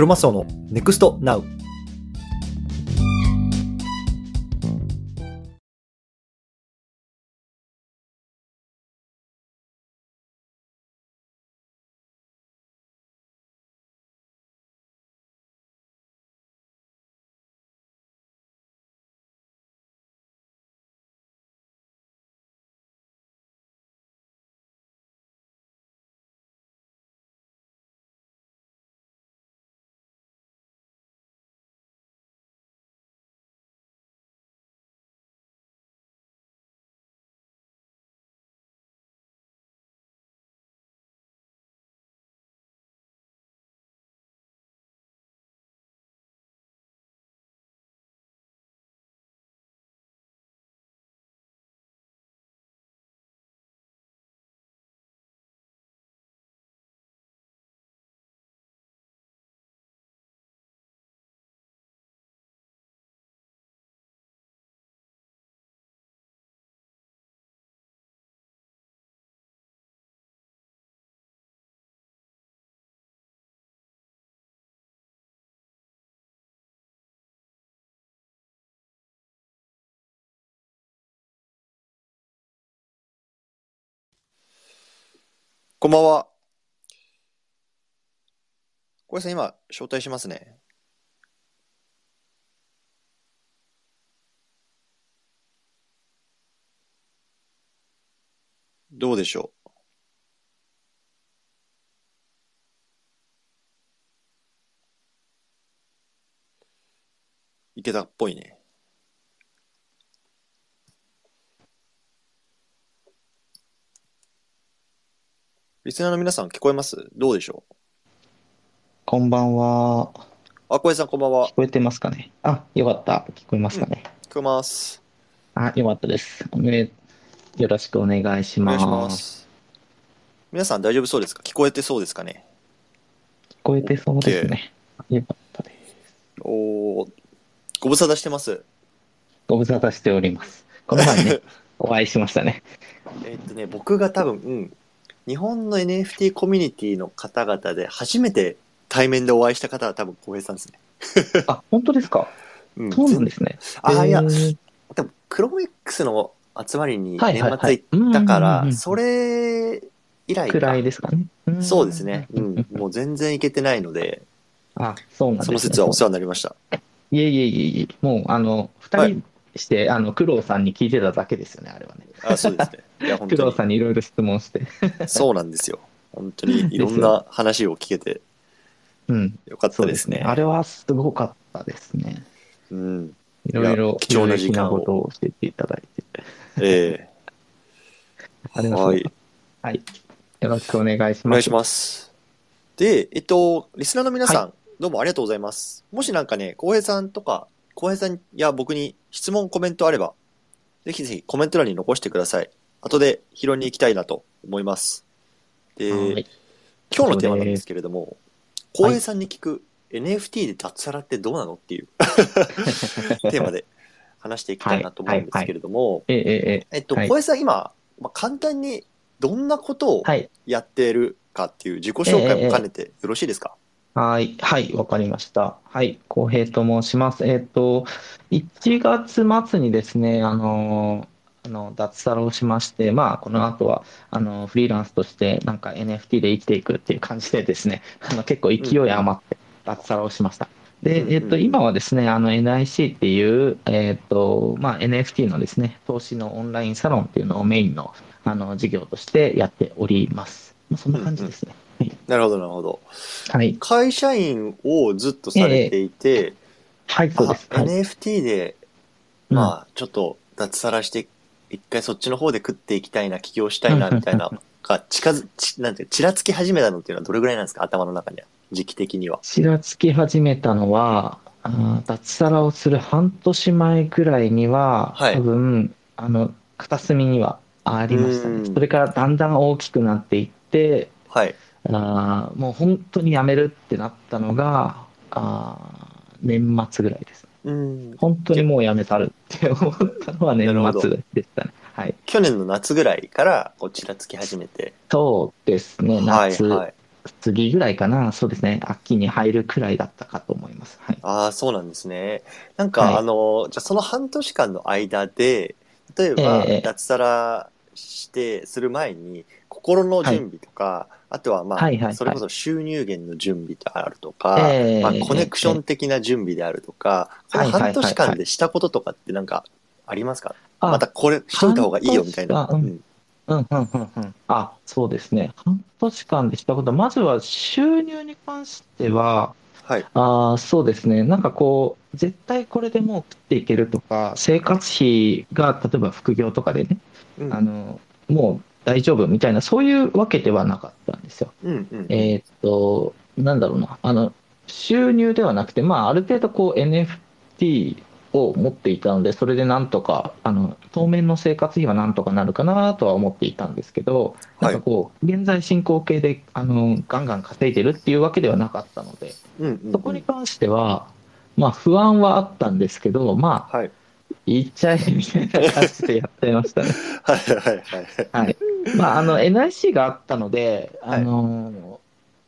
クロのネクストナウこんばんは。小林さん、今、招待しますね。どうでしょう？いけたっぽいね。リスナーの皆さん聞こえます？どうでしょう？こんばんは。あ、小林さんこんばんは。聞こえてますかね？あ、よかった。聞こえますかね、聞こえます。あ、よかったです。おめよろしくお願いします。ます。皆さん大丈夫そうですか？聞こえてそうですかね？聞こえてそうですね。よかったです。おーご無沙汰してます？ご無沙汰しております。この前ね、お会いしましたね。えっとね、僕が多分、うん、日本の NFT コミュニティの方々で初めて対面でお会いした方は多分小平さんですね。あ、本当ですか？うんそうなんですね。あ、いやえ、ーでも、クロム X の集まりにはい年末行ったからそれ以来かくらいですかね。んそうですね。うん。もう全然行けてないので、あ、そうなんですね。その説はお世話になりました。いえいえいえいえ、もう、あの、二人して、あの、工藤さんに聞いてただけですよね、あれはね。あ、そうですね。いや、本工当に。藤さんにいろいろ質問して。そうなんですよ。本当にいろんな話を聞けてうん。よかった。そうですすね。あれはすごかったですね。うん。いろいろ、貴重な時間を有益ことを教えていただいて。え ありがとうはいございます。はい。よろしくお願いします。お願いします。で、えっと、リスナーの皆さん、はどうもありがとうございます。もしなんかね、浩平さんとか、浩平さんや僕に質問、コメントあれば、ぜひぜひコメント欄に残してください。後で拾いに行きたいなと思います。で、はい。今日のテーマなんですけれども、浩平さんに聞く NFT で脱サラってどうなのっていう テーマで話していきたいなと思うんですけれども、えええええっと、はい小江さん今、まあ、簡単にどんなことをはい。やってるかっていう自己紹介も兼ねてよろしいですか、はい。はい。わかりました。はい。浩平と申します。えっと、1月末にですね、あの、あの脱サラをしまして、まあ、この後はあのフリーランスとしてなんか NFT で生きていくっていう感じでですね、あの結構勢い余って脱サラをしました。で、えっと、今はですね、あの NIC っていう、えっと、まあ、NFT のですね、投資のオンラインサロンっていうのをメインのあの事業としてやっております。まあ、そんな感じですね。なるほど、なるほど。はい。会社員をずっとされていて、はい、そうです。あはい。NFT で、うんまあ、ちょっと脱サラして、一回そっちの方で食っていきたいな、起業したいな、みたいな、が近づ、ちなんて、ちらつき始めたのっていうのはどれぐらいなんですか頭の中には。時期的には。ちらつき始めたのは、あー脱サラをする半年前ぐらいには、はい多分、あの、片隅にはありましたね。うんそれからだんだん大きくなっていって、はい。あーもう本当に辞めるってなったのが、あー年末ぐらいです。うん。本当にもう辞めたるって思ったのは年末でしたね。はい。去年の夏ぐらいから、こう、ちらつき始めて。そうですね、はい、夏。はい。次ぐらいかな。そうですね。秋に入るくらいだったかと思います。はい。ああ、そうなんですね。なんか、はいあの、じゃあその半年間の間で、例えば、ええ脱サラして、する前に、心の準備とか、あとはまあ、はいはいはいそれこそ収入源の準備であるとか、ええまあ、コネクション的な準備であるとか、半年間でしたこととかってなんかありますか？あまたこれしといた方がいいよみたいな。半年うんうんうんうんうん。あ、そうですね。半年間でしたこと、まずは収入に関しては、はい。あーそうですね。なんかこう、絶対これでもう食っていけるとか、生活費が例えば副業とかでね、うんあの、もう大丈夫みたいな、そういうわけではなかったんですよ。うんうん。えーっと、なんだろうな、あの、収入ではなくて、まあ、ある程度こう NFT を持っていたので、それでなんとか、あの、当面の生活費はなんとかなるかなとは思っていたんですけど、なんかこう、現在進行形で、あの、ガンガン稼いでるっていうわけではなかったので、そこに関しては、まあ、不安はあったんですけど、まあ、はい。言っちゃえみたいな感じでやっちゃいましたね。はいはいはい。はい。まあ、あの、NIC があったので、はい。あの、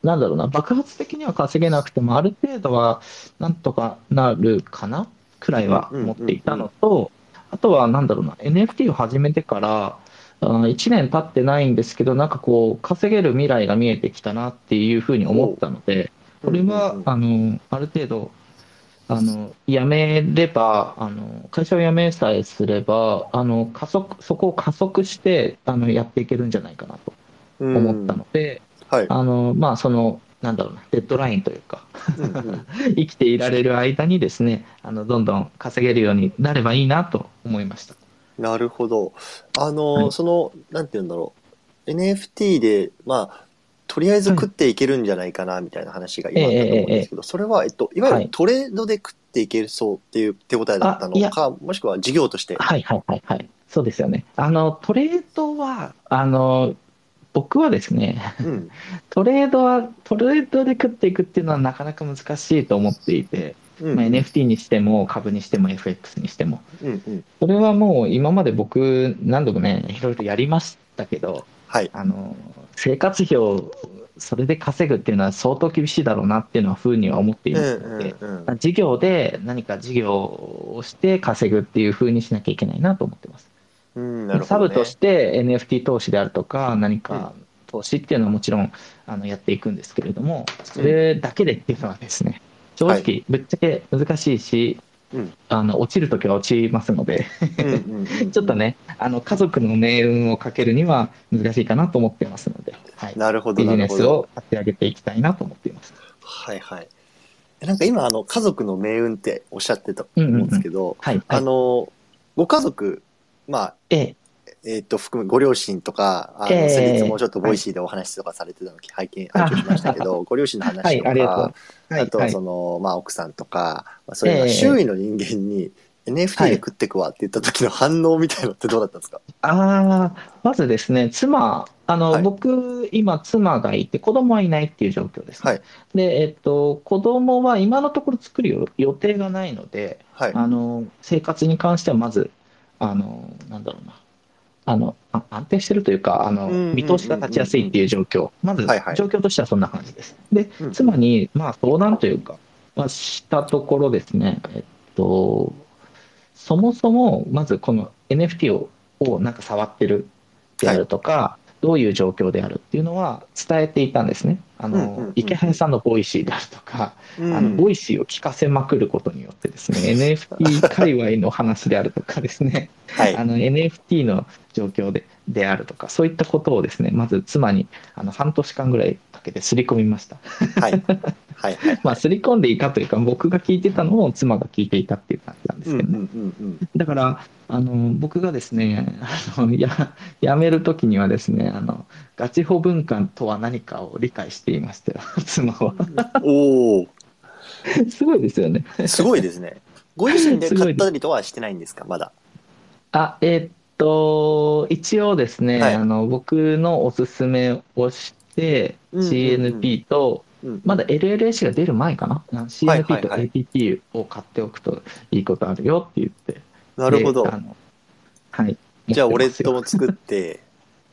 なんだろうな、爆発的には稼げなくても、ある程度はなんとかなるかなくらいは持っていたのと、あとは、なんだろうな、NFT を始めてから、1年経ってないんですけど、なんかこう、稼げる未来が見えてきたなっていうふうに思ったので、これはうんうんう、ん。あの、ある程度、あの、辞めれば、あの、会社を辞めさえすれば、あの、加速、そこを加速して、あの、やっていけるんじゃないかなとうん思ったので、はい。あの、まあ、その、なんだろうな、デッドラインというか、生きていられる間にですね、あの、どんどん稼げるようになればいいなと思いました。なるほど。あの、はいその、なんて言うんだろう。NFT で、まあ、とりあえず食っていけるんじゃないかな、みたいな話が今あったと思うんですけど、それは、えっと、いわゆはいるトレードで食っていけそうっていう手応えだったのか、もしくは事業として。はいはいはいはい。そうですよね。あの、トレードは、あの、僕はですね、うん。トレードは、トレードで食っていくっていうのはなかなか難しいと思っていて、うん。まあ、NFT にしても株にしても FX にしても。うんうん。それはもう今まで僕何度もね、いろいろやりましたけど、はい。あの、生活費をそれで稼ぐっていうのは相当厳しいだろうなっていうのはふうには思っていうんますので、うんうん。事業で何か事業をして稼ぐっていうふうにしなきゃいけないなと思ってます。うん、ね。サブとして NFT 投資であるとか、何か投資っていうのはもちろんあのやっていくんですけれども、それだけでっていうのはですね、正は直ぶっちゃけ難しいし、うんあの落ちるときは落ちますので、ちょっと。ね、あの家族の命運をかけるには難しいかなと思ってますので、はい、なるほど、ビジネス。を立て上げていきたいなと思っています。はいはい。なんか今、あの、家族の命運っておっしゃってたと思うんですけど、あい、の、ご家族、まあ、えええっ、と、含むご両親とか、あの、ええ先日もちょっとボイシーでお話とかされてたのを拝見、拝聴しましたけど、ご両親の話とか、はいあとう。はい、あとその、まあ、奥さんとか、まあ、そういうのええ周囲の人間に NFT で食ってくわって言った時の反応みたいのってどうだったんですか？ああ、まずですね、妻、あの、はい。僕、今、妻がいて、子供はいないっていう状況ですね。はい。で、えっと、子供は今のところ作るよ予定がないので、はい。あの、生活に関してはまず、あの、なんだろうな。あの、あ安定してるというか、あの、見通しが立ちやすいっていう状況。まず状況としてはそんな感じです。でうん、妻に、まあ、相談というか、まあ、したところですね、えっと、そもそも、まずこの NFT を、をなんか触ってるであるとか、どういう状況であるっていうのは伝えていたんですね。あうんうんうんの、池原さんのボイシーであるとか、うんあのボイシーを聞かせまくることによってですね、NFT 界隈の話であるとかですね、はいあ。の NFT の状況でであるとか、そういったことをですね、まず妻にあの半年間ぐらいかけて刷り込みました。はい。はい。はい。まあ、刷り込んでいたというか、僕が聞いてたのを妻が聞いていたっていう感じなんですけどね。うんうんうんうん。だから、あの僕がですね、あのや辞めるときにはですねあの、ガチ法文化とは何かを理解していましたよ、妻は。おお、すごいですよね。すごいですね。ご自身で買ったりとはしてないんですか、まだ。あ、えーっと、一応ですね、はいあの、僕のおすすめをし CNP と、うんまだ LLAC が出る前かな、はい CNP とはい ATT を買っておくといいことあるよって言って。なるほどはい。じゃあ、ウォレ持ってますよットも作って、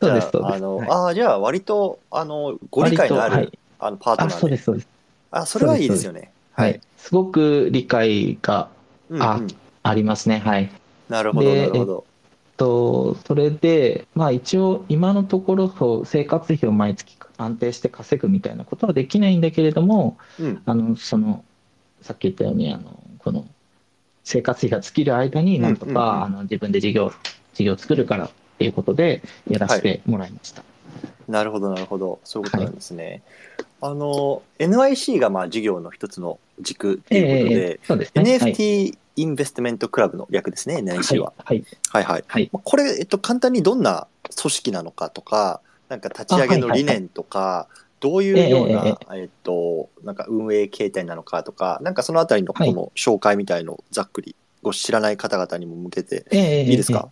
じ そうゃですそうあ、あの、ですはいああ、じゃあ、割と、あの、ご理解のあるはいあの、パートあ、ナーで。そうです、そうです。あ、それはいいですよね。ははいい。。すごく理解があうんうんありますね。はい。なるほど、でなるほど。と、それで、まあ一応今のところそう生活費を毎月安定して稼ぐみたいなことはできないんだけれども、うん。あの、その、さっき言ったように、あの、この、生活費が尽きる間になんとか、あの、自分で事業、事業を作るからっていうことで、やらせてもらいました。なるほど、なるほど。そういうことなんですね。あの、NIC がまあ事業の一つの軸っていうことで、そうですね。はい NFT インベストメントクラブの略ですね、NIC は。はい。はいはい。はい。まあこれ、えっと、簡単にどんな組織なのかとか、なんか立ち上げの理念とか、どういうような、ええっと、なんか運営形態なのかとか、なんかそのあたりのこはい。の紹介みたいのをざっくり、ご知らない方々にも向けて、ええいいですか、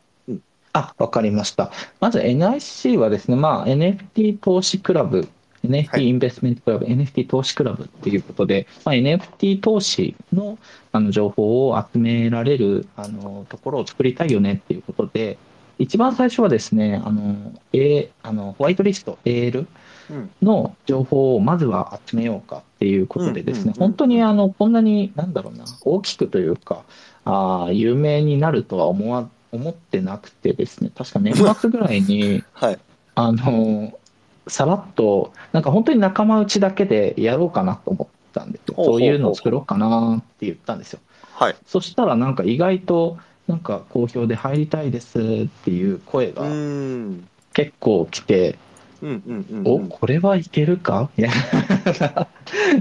あ、わかりました。まず NIC はですね、まあ、NFT 投資クラブ、は NFT い。インベストメントクラブ、NFT 投資クラブっていうことで、まあ、NFT 投資のあの情報を集められるあのところを作りたいよねっていうことで、一番最初はですね、あの、A、あのホワイトリスト、AL うん。の情報をまずは集めようかっていうことでですね、本当にあのこんなに、なんだろうな、大きくというか、あー有名になるとは思わ思ってなくてですね、確か年末ぐらいに、はい。あの、さらっと、なんか本当に仲間内だけでやろうかなと思ったんでそういうのを作ろうかなって言ったんですよ。はい。そしたらなんか意外と、なんか好評で入りたいですっていう声うが。結構来て、うんうんうんうお、ん。これはいけるか？みたいな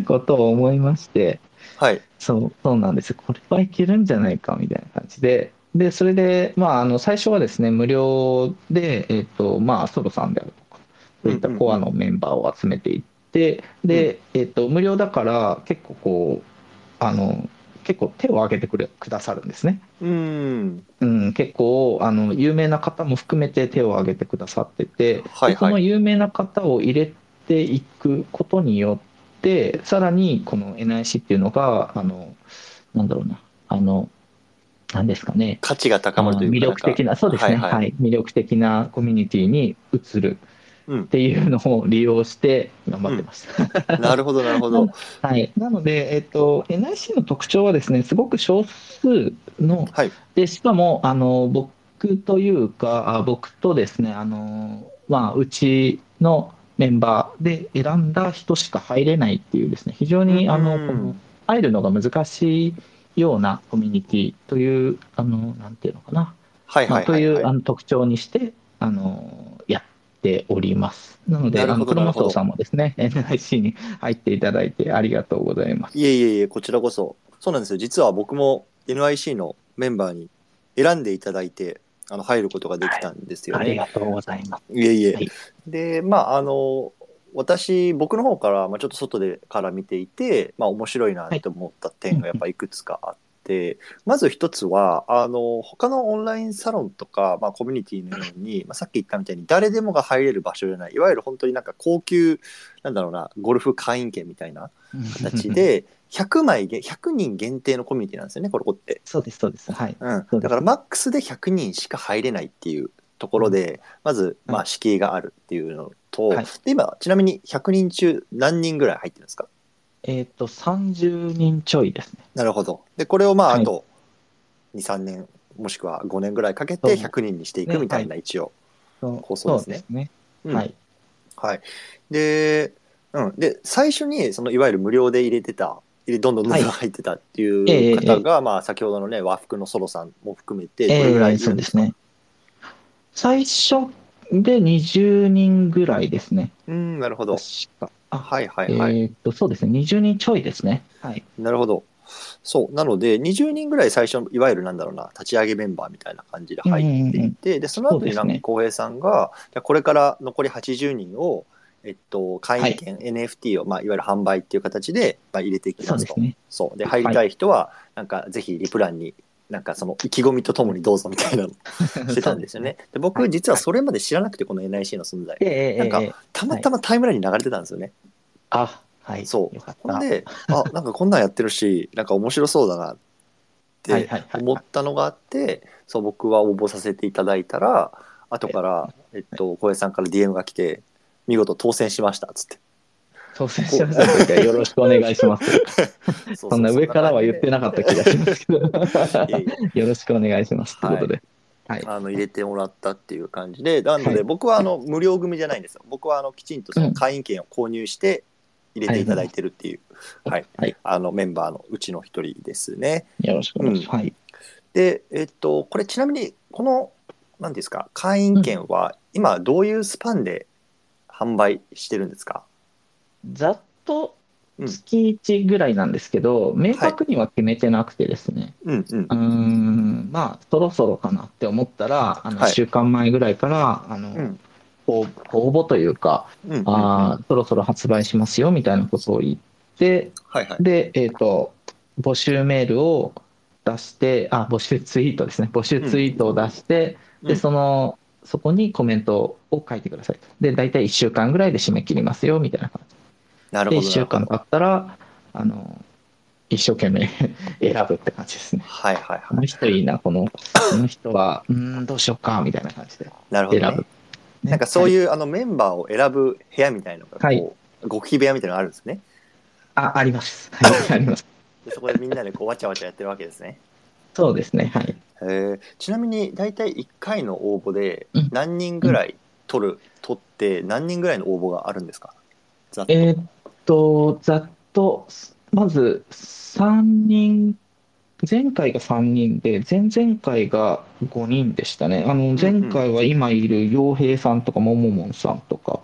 ことを思いまして、はい。そう、そうなんです。これはいけるんじゃないか？みたいな感じで、で、それで、まあ、あの、最初はですね、無料で、えっと、まあ、ソロさんであるとか、そういったコアのメンバーを集めていって、で、えっと、無料だから、結構こう、あの、結構手を挙げてくれ、くださるんですね。うーん。うん、結構、あの、有名な方も含めて手を挙げてくださってて、はいはいでその有名な方を入れていくことによって、さらにこの NIC っていうのが、あの、なんだろうな、あの、なんですかね、価値が高まるというか。魅力的な、そうですね、はいはいはい、魅力的なコミュニティに移るうんっていうのを利用して頑張ってます。なるほど、なるほど。はい。なので、えっと、NIC の特徴はですね、すごく少数の、はい。で、しかも、あの、僕というか、あ僕とですね、あの、まあ、うちのメンバーで選んだ人しか入れないっていうですね、非常に、あの、うん入るのが難しいようなコミュニティという、あの、なんていうのかな、はいまあ、とはいはいいうはい。あの特徴にして、あの、ております。なので、あの、クロなるほどマスオさんもですね、NIC に入っていただいてありがとうございます。いえいえいえ、こちらこそ。そうなんですよ。実は僕も NIC のメンバーに選んでいただいて、あの、入ることができたんですよありね。がとうございます。いえいえ。はいで、まあ、あの、私、僕の方から、まあ、ちょっと外でから見ていて、まあ、面白いなって思った点がやっぱいくつかあって、まず一つは、あの、他のオンラインサロンとか、まあ、コミュニティのように、まあ、さっき言ったみたいに誰でもが入れる場所じゃない、いわゆる本当になんか高級、なんだろうな、ゴルフ会員権みたいな形で、100枚げ、100人限定のコミュニティなんですよね、これこって。そうです、そうです。はい。うん。だからマックスで100人しか入れないっていうところで、まず、まあ、敷居があるっていうのと、はいで、今、ちなみに100人中何人ぐらい入ってるんですか？えっ、と、30人ちょいですね。なるほど。で、これをまあ、はいあと、2、3年、もしくは5年ぐらいかけて100人にしていくみたいな、一応。構想ですねそうね。うんはい。はい。で、うん。で、最初に、その、いわゆる無料で入れてた、入れどんどんどんどんはい入ってたってえいえう方が、まあ、先ほどのね、和服のソロさんも含めて、どえれぐらいえいるんですか、そうですね。最初で20人ぐらいですね。うん、なるほど。確か。あ、はいはいはい。えっ、と、そうですね。20人ちょいですね。はい。なるほど。そう。なので、20人ぐらい最初、いわゆるなんだろうな、立ち上げメンバーみたいな感じで入っていて、で、その後になんか浩平さんが、じゃあこれから残り80人を、えっと、会員権、NFT を、まあ、いわゆる販売っていう形で、まあ、入れていきますと。そうですね。そう。で、入りたい人は、なんか、ぜひリプランに、なんかその意気込みとともにどうぞみたいなの してたんですよね。で、僕、実はそれまで知らなくて、この NIC の存在なんかええたまたまタイムラインに流れてたんですよね。あ、はい。そうよかった。ほんで、あ、なんかこんなんやってるし、なんか面白そうだなって思ったのがあって、そう、僕は応募させていただいたら、後から、えっと、小江さんから DM が来て、見事当選しました、つって。当選しましたよろしくお願いします。そそんな上からは言ってなかった気がしますけど、よろしくお願いします。ということで。はい。あの入れてもらったっていう感じで、なのではい僕はあの無料組じゃないんですよ。僕はあのきちんとその会員権を購入して入れていただいてるっていう、はい、はい。あのメンバーのうちの一人ですね。よろしくお願いします。はい。で、えっと、これちなみに、この、何ですか、会員権は今どういうスパンで販売してるんですか？ざっとうん。月1ぐらいなんですけど、明確には決めてなくてですね、うんうん。うー。ん、まあ、そろそろかなって思ったら、あの、はい。1週間前ぐらいから、あの、うん応応募というか、うんうんうんあーそろそろ発売しますよみたいなことを言って、はいはい。で、えっ、と、募集メールを出して、あ、募集ツイートですね。募集ツイートを出して、うんで、その、そこにコメントを書いてくださいと。で、大体1週間ぐらいで締め切りますよ、みたいな感じ。で、1なるほど。週間経ったら、あの、一生懸命 選ぶって感じですね。はいはいこのはい。人いいな、この、この人は、うーん、どうしようか、みたいな感じでなるほど、ね選ぶ。。ねなんかそうう。いう、あのメンバーを選ぶ部屋みたいなのがこう、はい極秘部屋みたいなのがあるんですね。あ、あります。はい、あります。でそこでみんなでこうわちゃわちゃやってるわけですね。そうですね、はい。へーちなみに大体1回の応募でうん何人ぐらい取る、取って何人ぐらいの応募があるんですか？ざっとえーっと、ざっと、まず3人、前回が3人で、前々回が5人でしたね。あの、前回は今いる洋平さんとかもももんさんとか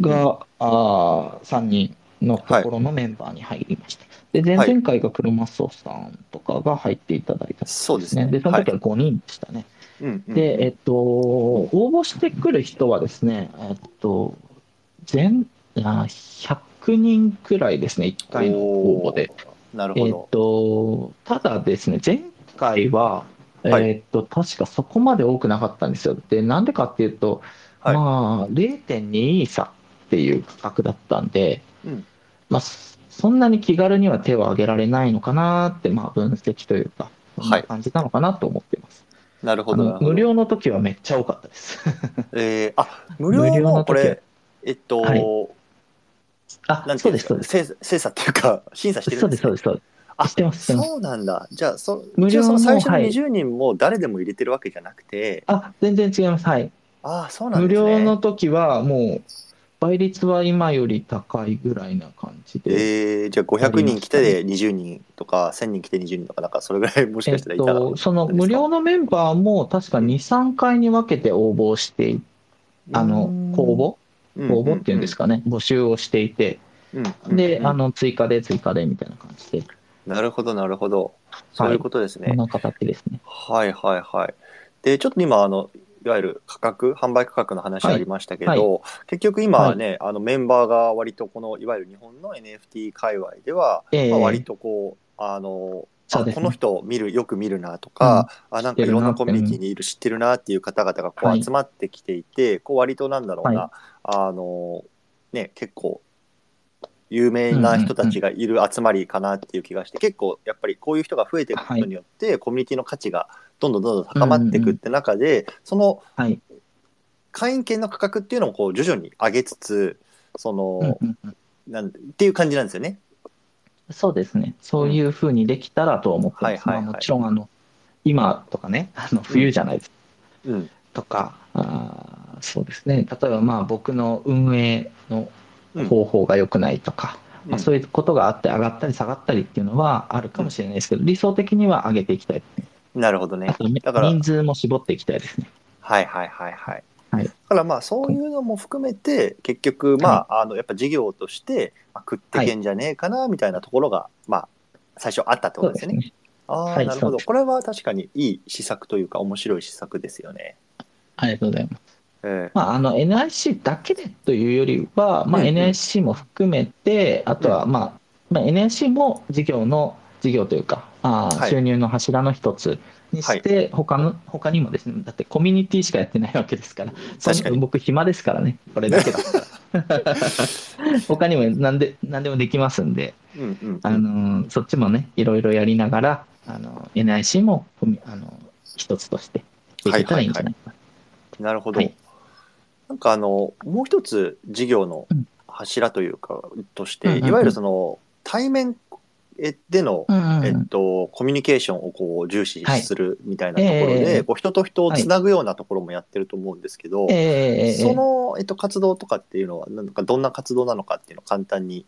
が、あー3人のところのメンバーに入りました。で、前々回が車荘さんとかが入っていただいたんそうですね。で、その時はは5人でしたね。で、えっと、応募してくる人はですね、えっと、全、あ100人くらいですね、1回の応募で。えっなるほど。と、ただですね、前回は、はいえっと、確かそこまで多くなかったんですよ。で、なんでかっていうと、はいまあ、0.2差っていう価格だったんで、うんまあ、そそんなに気軽には手を挙げられないのかなって、まあ、分析というか、そんな感じなのかなと思ってます。なるほあど。無料の時はめっちゃ多かったです。えー、あ、無料のこれ、えっと、はいあなん、てそいううんでです、すか、精精査っていうか、審査してるそうんです、ですねそうです、そうです。あしてますしてますそうなんだ。じゃあ、そ無料の最初のはい20人も誰でも入れてるわけじゃなくて、あ、全然違います。はい。ああ、そうなん無ですね。料の時はもう、倍率は今より高いぐらいな感じで。えー、じゃあ500人来て20人とか、1000人来て20人とか、なんかそれぐらいもしえっかしたらいたら。と、その無料のメンバーも確か2、3回に分けて応募してい、あの、公募公募っていうんですか。かね、募集をしていて、で、あの、追加で追加でみたいな感じで、なるほど、なるほど。そういうことですね。こんな形ですね。はいはいはい。で、ちょっと今、あの、いわゆる価格、販売価格の話はいありましたけど、は結局今はね、あのメンバーが割とこの、いわゆる日本の NFT 界隈では、ええまあ、割とこう、あの、あこの人見る、よく見るなとか、あ、なんかいろんなコミュニティにいる、知ってるなっていう方々がこはい。う集まってきていて、こう割となんだろうな、はあの、ね、結構、有名な人たちがいる集まりかなっていう気がして、結構やっぱりこういう人が増えていくことによって、コミュニティの価値がどんどんどんどん高まっていくって中で、そのはい。会員権の価格っていうのをこう徐々に上げつつ、その、うんうんうん。なんっていう感じなんですよね。そうですね。そういうふうにできたらと思ってます。はいはいはいまあもちろん、あの、今とかね、あの冬じゃないですか。うん。とか、あーそうですね。例えば、まあ、僕の運営の方法が良くないとか、まあ、そういうことがあって上がったり下がったりっていうのはあるかもしれないですけど、理想的には上げていきたいですね。なるほどねあ。とだから人数も絞っていきたいですね。はいはいはいはい。はいだからまあそういうのも含めて結局まああのやっぱ事業としてまあ食ってけんじゃねえかなみたいなところがまあ最初あったってことですよね。ね。ああ、はいなるほど。これは確かにいい施策というか面白い施策ですよね。ありがとうございます。えまあ、あの NIC だけでというよりは、まあ、うんうん NIC も含めて、あとは、まあまあ、NIC も事業の事業というか、あーはい収入の柱の一つにして、他の他にもですね、だってコミュニティしかやってないわけですから、確かに。僕、暇ですからね、これだけだったら。他にも何で何でもできますんで、うんうんうん。あのそっちもね、いろいろやりながら、あの NIC もあの一つとして。やっていけたらいいんじゃないかな。なるほど。はい。なんかあのもう一つ事業のうん。柱というか、として、いわゆるその、対面えでの、うんうんえっと、コミュニケーションをこう重視はいするみたいなところで、ええ。こう人と人をつなぐようなところもやってると思うんですけど、ええええその、えっと、活動とかっていうのは、なんかどんな活動なのかっていうのを簡単に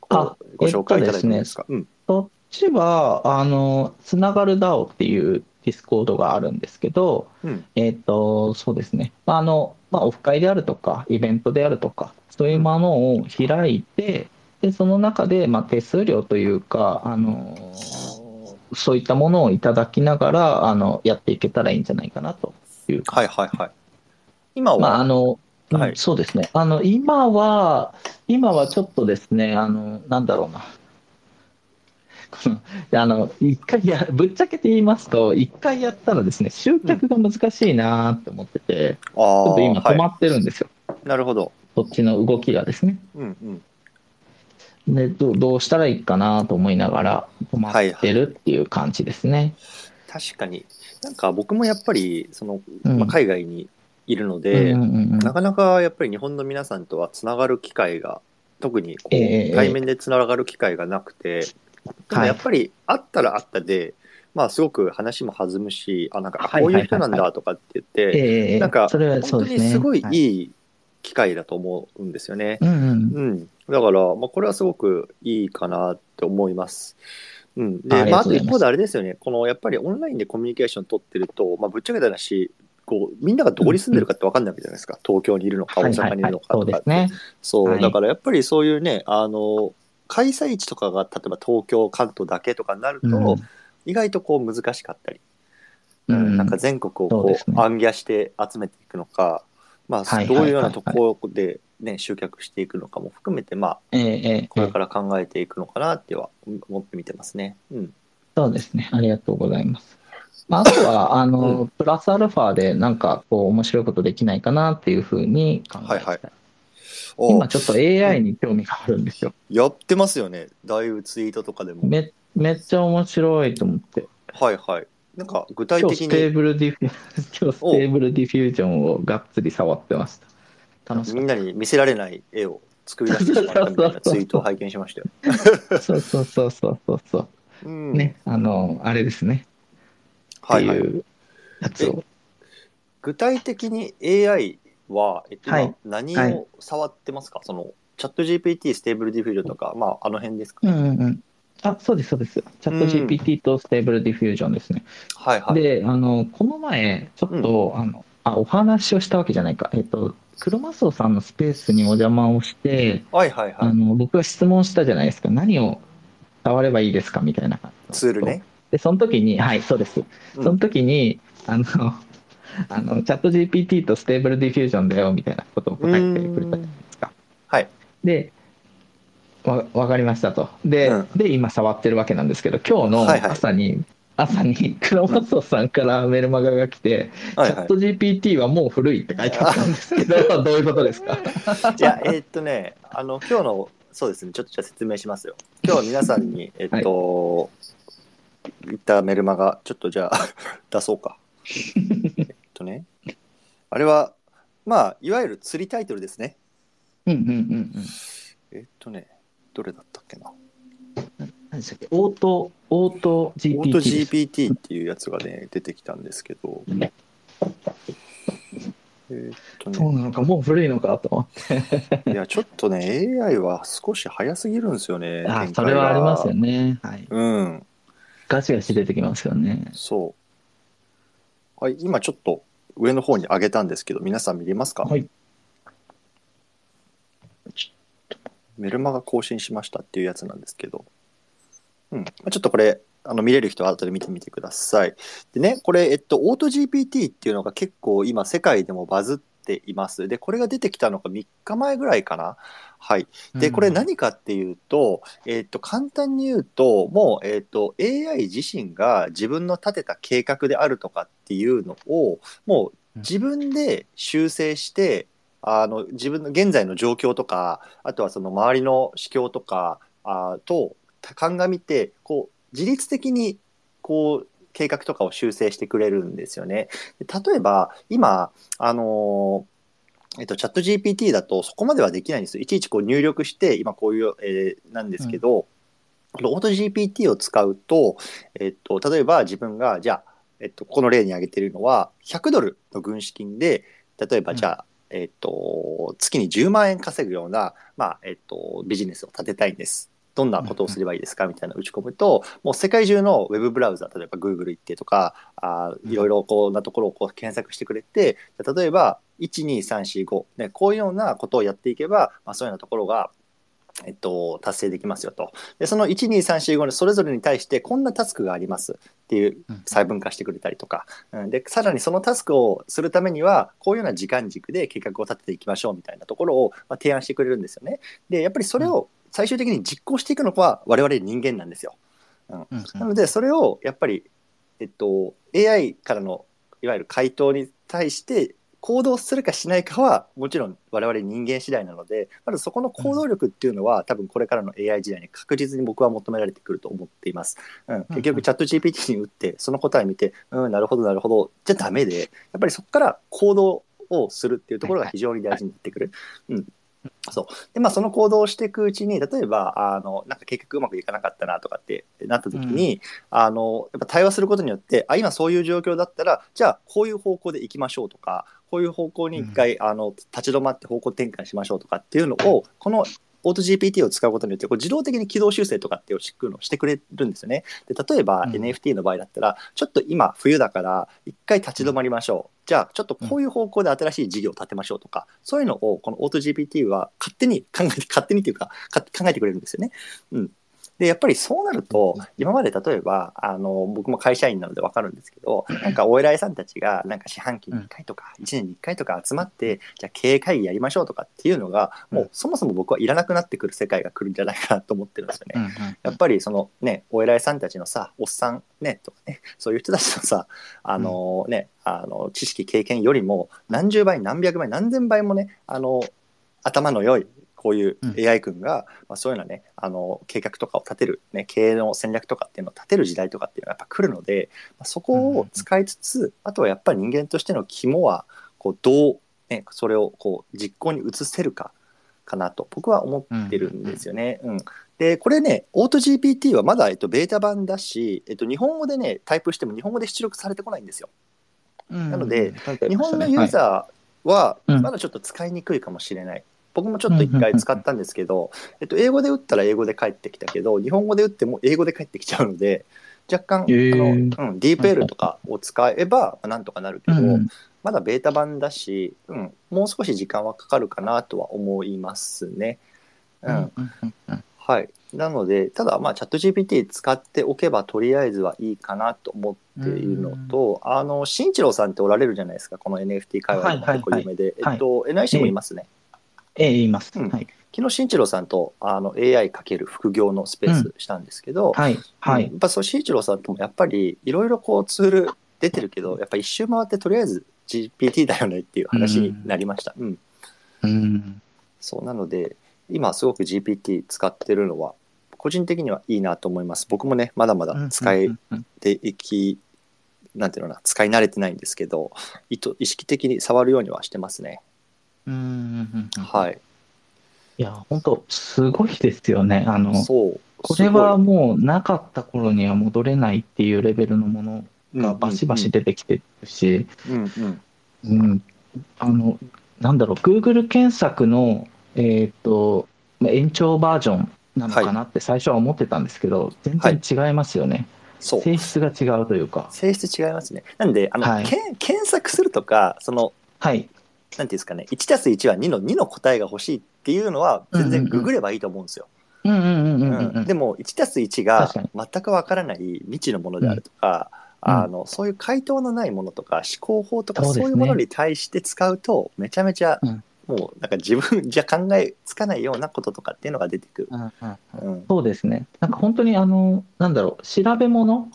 こあうご紹介いただいてもいいえっとですか。うん。そっちは、あの、つながる DAO っていうディスコードがあるんですけど、うん。えっと、そうですね。まああの、まあ、オフ会であるとか、イベントであるとか、そういうものを開いて、で、その中で、まあ、手数料というか、あの、そういったものをいただきながら、あの、やっていけたらいいんじゃないかなというはいはいはい。今は、まあ、あの、うんはいそうですね。あの、今は、今はちょっとですね、あの、なんだろうな。あの、一回や、ぶっちゃけて言いますと、一回やったらですね、集客が難しいなって思ってて、あちょっと今止まってるんですよ。なるほど。そっちの動きがですね。うんうん。で、どうどうしたらいいかなと思いながら止まってるっていう感じですね。確かに。なんか僕もやっぱり、その、うん。まあ、海外にいるので、うんうんうんうん。なかなかやっぱり日本の皆さんとはつながる機会が、特にこう、ええ対面でつながる機会がなくて、でもやっぱりあったらあったで、まあすごく話も弾むし、あ、なんか、こういう人なんはいはだとかって言って、ええなんかそれはそ本当うですね。にすごいはいい機会だと思うんですよね。うんうんうん。だから、まあこれはすごくいいかなって思います。うん。で、ありまああがと一方であれですよね、このやっぱりオンラインでコミュニケーション取ってると、まあぶっちゃけた話、こう、みんながどこに住んでるかって分かんないわけじゃないですか。東京にいるのか、大阪にいるのかとかって。ですね。そう、はいだからやっぱりそういうね、あの、開催地とかが例えば東京、関東だけとかになると、うん意外とこう難しかったり、ううんんなんか全国をこう、ね暗記して集めていくのか、まあ、はいどういうようなところでね、集客していくのかも含めて、まあ、ええええこれから考えていくのかなっては思って見てますね。うん。そうですね。ありがとうございます。まあ、あとは、あの、うプラスアルファでなんか、こう、面白いことできないかなっていうふうに考えてたい、はいはいお今ちょっと AI に興味があるんですよ。やってますよね。だいぶツイートとかでも。め、めっちゃ面白いと思って。はいはい。なんか具体今日ステー的にブルディフュ、今日ステーブルディフュージョンをがっつり触ってました。楽しかっみんなに見せられない絵を作り出してしまったみたいなツイートを拝見しましたよ。た。そうそうそうそうそうそう。うんね、あの、あれですね。ってはいはい。いうやつを。具体的に AI は、えっと、はい今何はいを触ってますか、そのチャット GPT、ステーブルディフュージョンとか、まあ、あの辺ですか、うんうんうん。あ、そうです、そうです。チャット GPT とステーブルディフュージョンですね。はいはい。で、あの、この前、ちょっと、あの、あ、お話をしたわけじゃないか。えっと、クロマスオさんのスペースにお邪魔をして、はいはいはい。あの、僕が質問したじゃないですか。何を触ればいいですかみたいな感じのツールね。で、その時に、はい、そうです。うんその時に、あの、あの、チャット GPT とステーブルディフュージョンだよ、みたいなことを答えてくれたじゃないですか。はい。で、わ、わかりましたと。で、うんで、今触ってるわけなんですけど、今日のはいはい朝に、朝にクロマスオさんからメルマガが来て、はいはいチャット GPT はもう古いって書いてあったんですけど、どういうことですか？いや、えーっとね、あの、今日の、そうですね、ちょっとじゃあ説明しますよ。今日は皆さんに、えっと、言ったメルマガ、ちょっとじゃあ、出そうか。えっとね、あれは、まあ、いわゆる釣りタイトルですね。うんうんうんうん。えっとね、どれだったっけな？何でしたっけ？オート、オート GPT オート。GPT っていうやつがね、出てきたんですけど、えっとね、そうなのか、もう古いのかと思って。いや、ちょっとね、AI は少し早すぎるんですよね。あ、それはありますよが。ね。はい。うん、ガシガシ出てきますよね。そう。はい、今ちょっと上の方に上げたんですけど、皆さん見れますか、はい。メルマガ更新しましたっていうやつなんですけど、うん、まあちょっとこれ、あの見れる人は後で見てみてください。でね、これ、えっと、オート GPT っていうのが結構今世界でもバズっています。で、これが出てきたのが3日前ぐらいかな。はい。で、これ何かっていうと、えっと、簡単に言うと、もう、えっと、AI 自身が自分の立てた計画であるとかっていうのを、もう自分で修正して、あの、自分の現在の状況とか、あとはその周りの市況とか、あと、鑑みて、こう、自律的に、こう、計画とかを修正してくれるんですよね。で例えば、今、あのえっと、チャット GPT だとそこまではできないんですよ。いちいちこう入力して、今こういう、えーなんですけど、このオート GPT を使うと、えっと、例えば自分が、じゃあ、えっと、この例に挙げてるのは、100ドルの軍資金で、例えばじゃあ、えっと、月に10万円稼ぐような、まあ、えっと、ビジネスを立てたいんです。どんなことをすればいいですか？みたいな打ち込むと、もう世界中のウェブブラウザ、例えば Google 行ってとか、あいろいろこうなところをこう検索してくれて、例えば、1、2、3、4、5、ね、こういうようなことをやっていけば、まあ、そういうようなところが、えっと、達成できますよと。で、その1、2、3、4、5のそれぞれに対してこんなタスクがありますっていう細分化してくれたりとか。うん、で、さらにそのタスクをするためには、こういうような時間軸で計画を立てていきましょうみたいなところを、まあ、提案してくれるんですよね。で、やっぱりそれを最終的に実行していくのは我々人間なんですよ。うん、なので、それをやっぱり、えっと、AI からのいわゆる回答に対して行動するかしないかはもちろん我々人間次第なのでまずそこの行動力っていうのは、多分これからの AI 時代に確実に僕は求められてくると思っています。うん、結局チャット GPT に打ってその答え見てうんなるほどなるほどじゃダメでやっぱりそこから行動をするっていうところが非常に大事になってくる。うん。そう。でまあ、その行動をしていくうちに例えばあのなんか計画うまくいかなかったなとかってなった時に、うん、あのやっぱ対話することによってあ今そういう状況だったらじゃあこういう方向で行きましょうとかこういう方向に一回、うん、あの立ち止まって方向転換しましょうとかっていうのをこのオート GPT を使うことによってこう自動的に軌道修正とかっていうのをしてくれるんですよね。で例えば、うん、NFT の場合だったらちょっと今冬だから一回立ち止まりましょう。じゃあちょっとこういう方向で新しい事業を立てましょうとか、そういうのをこのオート GPT は勝手に考えて勝手にというか考えてくれるんですよね。うん、でやっぱりそうなると今まで例えばあの僕も会社員なので分かるんですけどなんかお偉いさんたちがなんか四半期に1回とか1年に1回とか集まってじゃあ経営会議やりましょうとかっていうのがもうそもそも僕はいらなくなってくる世界が来るんじゃないかなと思ってるんですよね。やっぱりそのねお偉いさんたちのさおっさんねとかねそういう人たちのさあのねあの知識経験よりも何十倍何百倍何千倍もねあの頭の良いこういう AI 君が、まあ、そういうようなねあの計画とかを立てる、ね、経営の戦略とかっていうのを立てる時代とかっていうのはやっぱ来るので、まあ、そこを使いつつ、あとはやっぱり人間としての肝はこうどう、ね、それをこう実行に移せるかかなと僕は思ってるんですよね。うん、でこれね、オート GPT はまだ、えっと、ベータ版だし、えっと、日本語でね、タイプしても日本語で出力されてこないんですよ。なので、日本のユーザーはまだちょっと使いにくいかもしれない。僕もちょっと一回使ったんですけど、えっと、英語で打ったら英語で返ってきたけど、日本語で打っても英語で返ってきちゃうので、若干、えー、あの、うん、DeepL とかを使えば、なんとかなるけど、うん、まだベータ版だし、うん、もう少し時間はかかるかなとは思いますね。うん。はい。なので、ただ、まあ、チャット GPT 使っておけば、とりあえずはいいかなと思っているのと、あの、新一郎さんっておられるじゃないですか、この NFT 会話の結構有名で。えっと、NIC もいますね。ええ、言います。うんはい。昨日、新一郎さんとあの AI かける副業のスペースしたんですけど、はい。はい。うんやっぱそう、新一郎さんともやっぱりいろいろこうツール出てるけど、やっぱ一周回ってとりあえず GPT だよねっていう話になりました。うん。うん。そう、なので、今すごく GPT 使ってるのは、個人的にはいいなと思います。僕もね、まだまだ使えうんうんていき、なんていうのかな、使い慣れてないんですけど、意図意識的に触るようにはしてますね。うん。うん。い。はい。いや、本当すごいですよね。あの、そう。これはもうなかった頃には戻れないっていうレベルのものがバシバシ出てきてるし、うんうん。うん、あの、なんだろう、Google 検索の、えっと、まあ延長バージョンなのかなって最初は思ってたんですけど、全然違いますよね。そう。性質が違うというか。性質違いますね。なんで、あの、はい検索するとか、その、はい。なんていうんですかね、1たす1は2の2の答えが欲しいっていうのは、全然ググればいいと思うんですよ。うんうんうんうんうんうん。うん。でも、1たす1が全くわからない未知のものであるとか、うん。あのそういう回答のないものとか思考法とかそういうものに対して使うとめちゃめちゃ、うん。もうなんか自分じゃ考えつかないようなこととかっていうのが出てくる。うんうんうん。うん、そうですね。なんか本当にあの、なんだろう、調べ物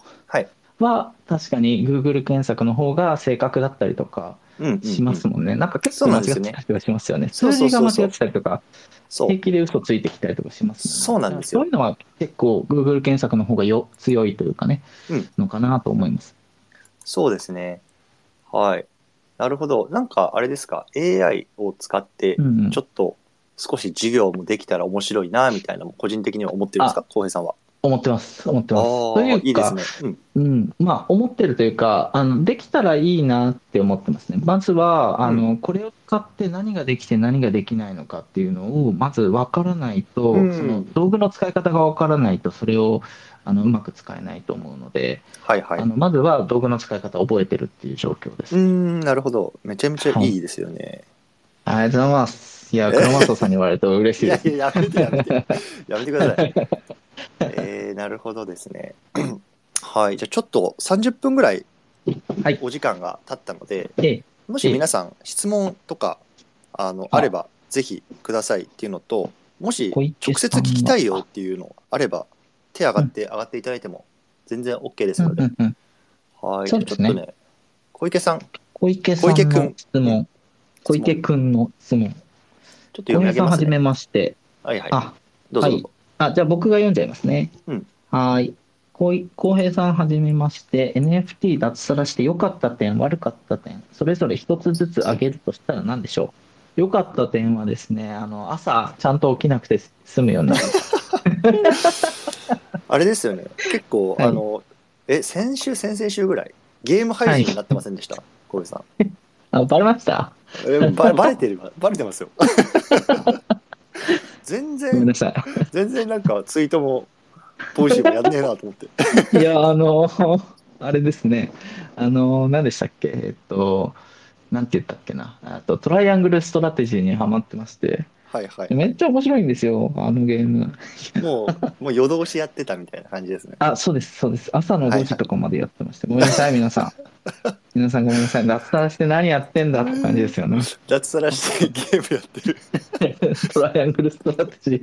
は確かに Google 検索の方が正確だったりとかしますもんね。なんか結構間違ってたりとかしますよね。数字が間違ってたりとか、平気で嘘ついてきたりとかしますね。そうなんですよそういうのは結構 Google 検索の方がよ強いというかね、うんのかなと思います。そうですね。はい。なるほど。なんかあれですか、AI を使ってちょっと少し授業もできたら面白いな、みたいなのも個人的には思ってるんですか？浩平さんは。思ってます。思ってます。あというあ、いいね。うん。うん、まあ、思ってるというか、あの、できたらいいなって思ってますね。まずは、あの、これを使って何ができて何ができないのかっていうのを、まず分からないと、うんその道具の使い方が分からないと、それを、あの、うまく使えないと思うので、はいはい。あの、まずは道具の使い方を覚えてるっていう状況です。うーん、なるほど。めちゃめちゃいいですよね。ありがとうございます。いや、クロマスオさんに言われると嬉しいです。いやいや、やめてやめて。やめてください。えー、なるほどですね。はい。じゃあちょっと30分ぐらいはいお時間が経ったので、で、もし皆さん質問とかあのあればぜひくださいっていうのと、もし直接聞きたいよっていうのあれば、手上がって上がっていただいても全然 OK ですうんので、うんうんはい。ちょっとね、小池さん、小池さんの質問。小池くんの質問。と読み上げますね。はじめまして。はいはい。あ、どうぞどうぞ。あ、じゃあ僕が読んじゃいますね。うんはーい。こうい浩平さんはじめまして、NFT 脱サラして良かった点、悪かった点、それぞれ一つずつ挙げるとしたら何でしょう良かった点はですね、あの、朝ちゃんと起きなくて済むようになる。あれですよね。結構、はいあの、え、先週、先々週ぐらい、ゲーム配信になってませんでした、小池さん。あ、バレました？えばバレてるわバレてますよ。全然ごめんな、さ全然なんかツイートも、ポジシブやんねえなと思って。い。いや、あの、あれですね。あの、何でしたっけ？えっと、なんて言ったっけな？あと、トライアングルストラテジーにハマってまして、はいはい。めっちゃ面白いんですよ、あのゲーム。もう、もう夜通しやってたみたいな感じですね。あ、そうです、そうです。朝の5時とかまでやってました。ごめんなさい、皆さん。皆さんごめんなさい。脱サラして何やってんだって感じですよね。脱サラしてゲームやってる。トライアングルストラテジー。い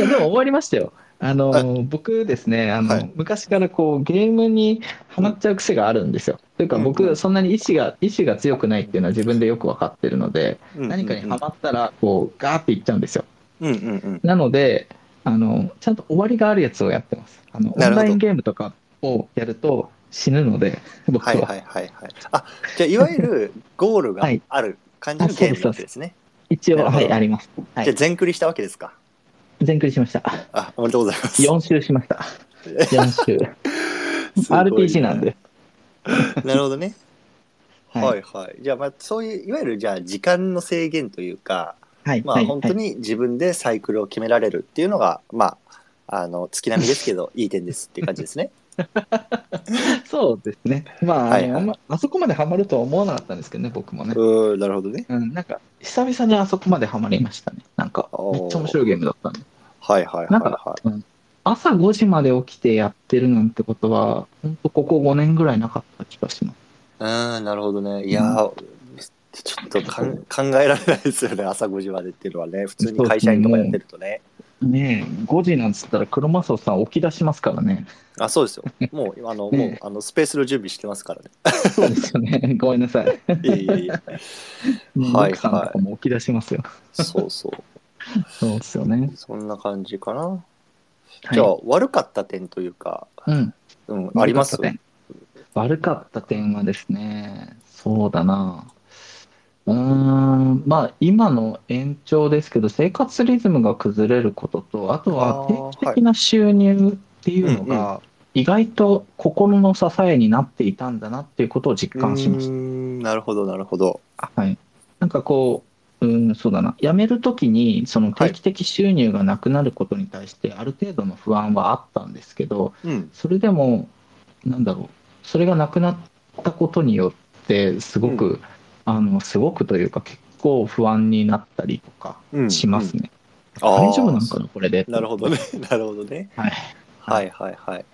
や、でも終わりましたよ。あの、は僕ですね、あの、はい昔からこう、ゲームにハマっちゃう癖があるんですよ。というか、僕、んそんなに意志が、意志が強くないっていうのは自分でよくわかってるので、うん何かにハマったら、こう、ガーっていっちゃうんですよ。うんうんうん。なので、あの、ちゃんと終わりがあるやつをやってます。あの、オンラインゲームとかをやると死ぬので、僕は。はいはいはいはい。あ、じゃあいわゆる ゴールがはいある感じのゲームですね。一応、なるほどはい、あります。はじゃあい。全クリしたわけですか。全クリしました。あ、おめでとうございます。4周しました。4周。ね RPG なんで。なるほどね。はいはいはい。じゃあ、まあ、そういう、いわゆる、じゃあ、時間の制限というか、はい。まあ、はい本当に自分でサイクルを決められるっていうのが、まあ、あの、月並みですけど、いい点ですっていう感じですね。そうですね。まあ、はいはいあのあそこまでハマるとは思わなかったんですけどね、僕もね。うーん、なるほどね。うん、なんか、久々にあそこまでハマりましたね。なんか、めっちゃ面白いゲームだったんで。はいはいはいなんかは、うん朝5時まで起きてやってるなんてことは、本当ここ5年ぐらいなかった気がします。い。うーん、なるほどね。いやー、ちょっとかん考えられないですよね、朝5時までっていうのはね。普通に会社員とかやってるとね。ねえ、5時なんつったらクロマスオさん起き出しますからね。あ、そうですよ。もう、あの、もうね、あの、スペースの準備してますからね。そうですよね。ごめんなさい。いえいえいえ。はい奥さんとかも起き出しますよ。そうそう。そうですよね。そんな感じかな。はいじゃあ、悪かった点というか、うん。うん、あります？悪かった点はですね、そうだな。うーん、まあ、今の延長ですけど、生活リズムが崩れることと、あとは定期的な収入っていうのが、意外と心の支えになっていたんだなっていうことを実感しましうーんなるほど、なるほど。た。はい。なんかこう、うん、そうだな。辞めるときに、その定期的収入がなくなることに対して、ある程度の不安はあったんですけど、うん。それでも、なんだろう、それがなくなったことによって、すごく、うあの、すごくというか、結構不安になったりとかうんしますね。あー大丈夫なのかな、これで。なるほどね。なるほどね。はい。はいはいはい。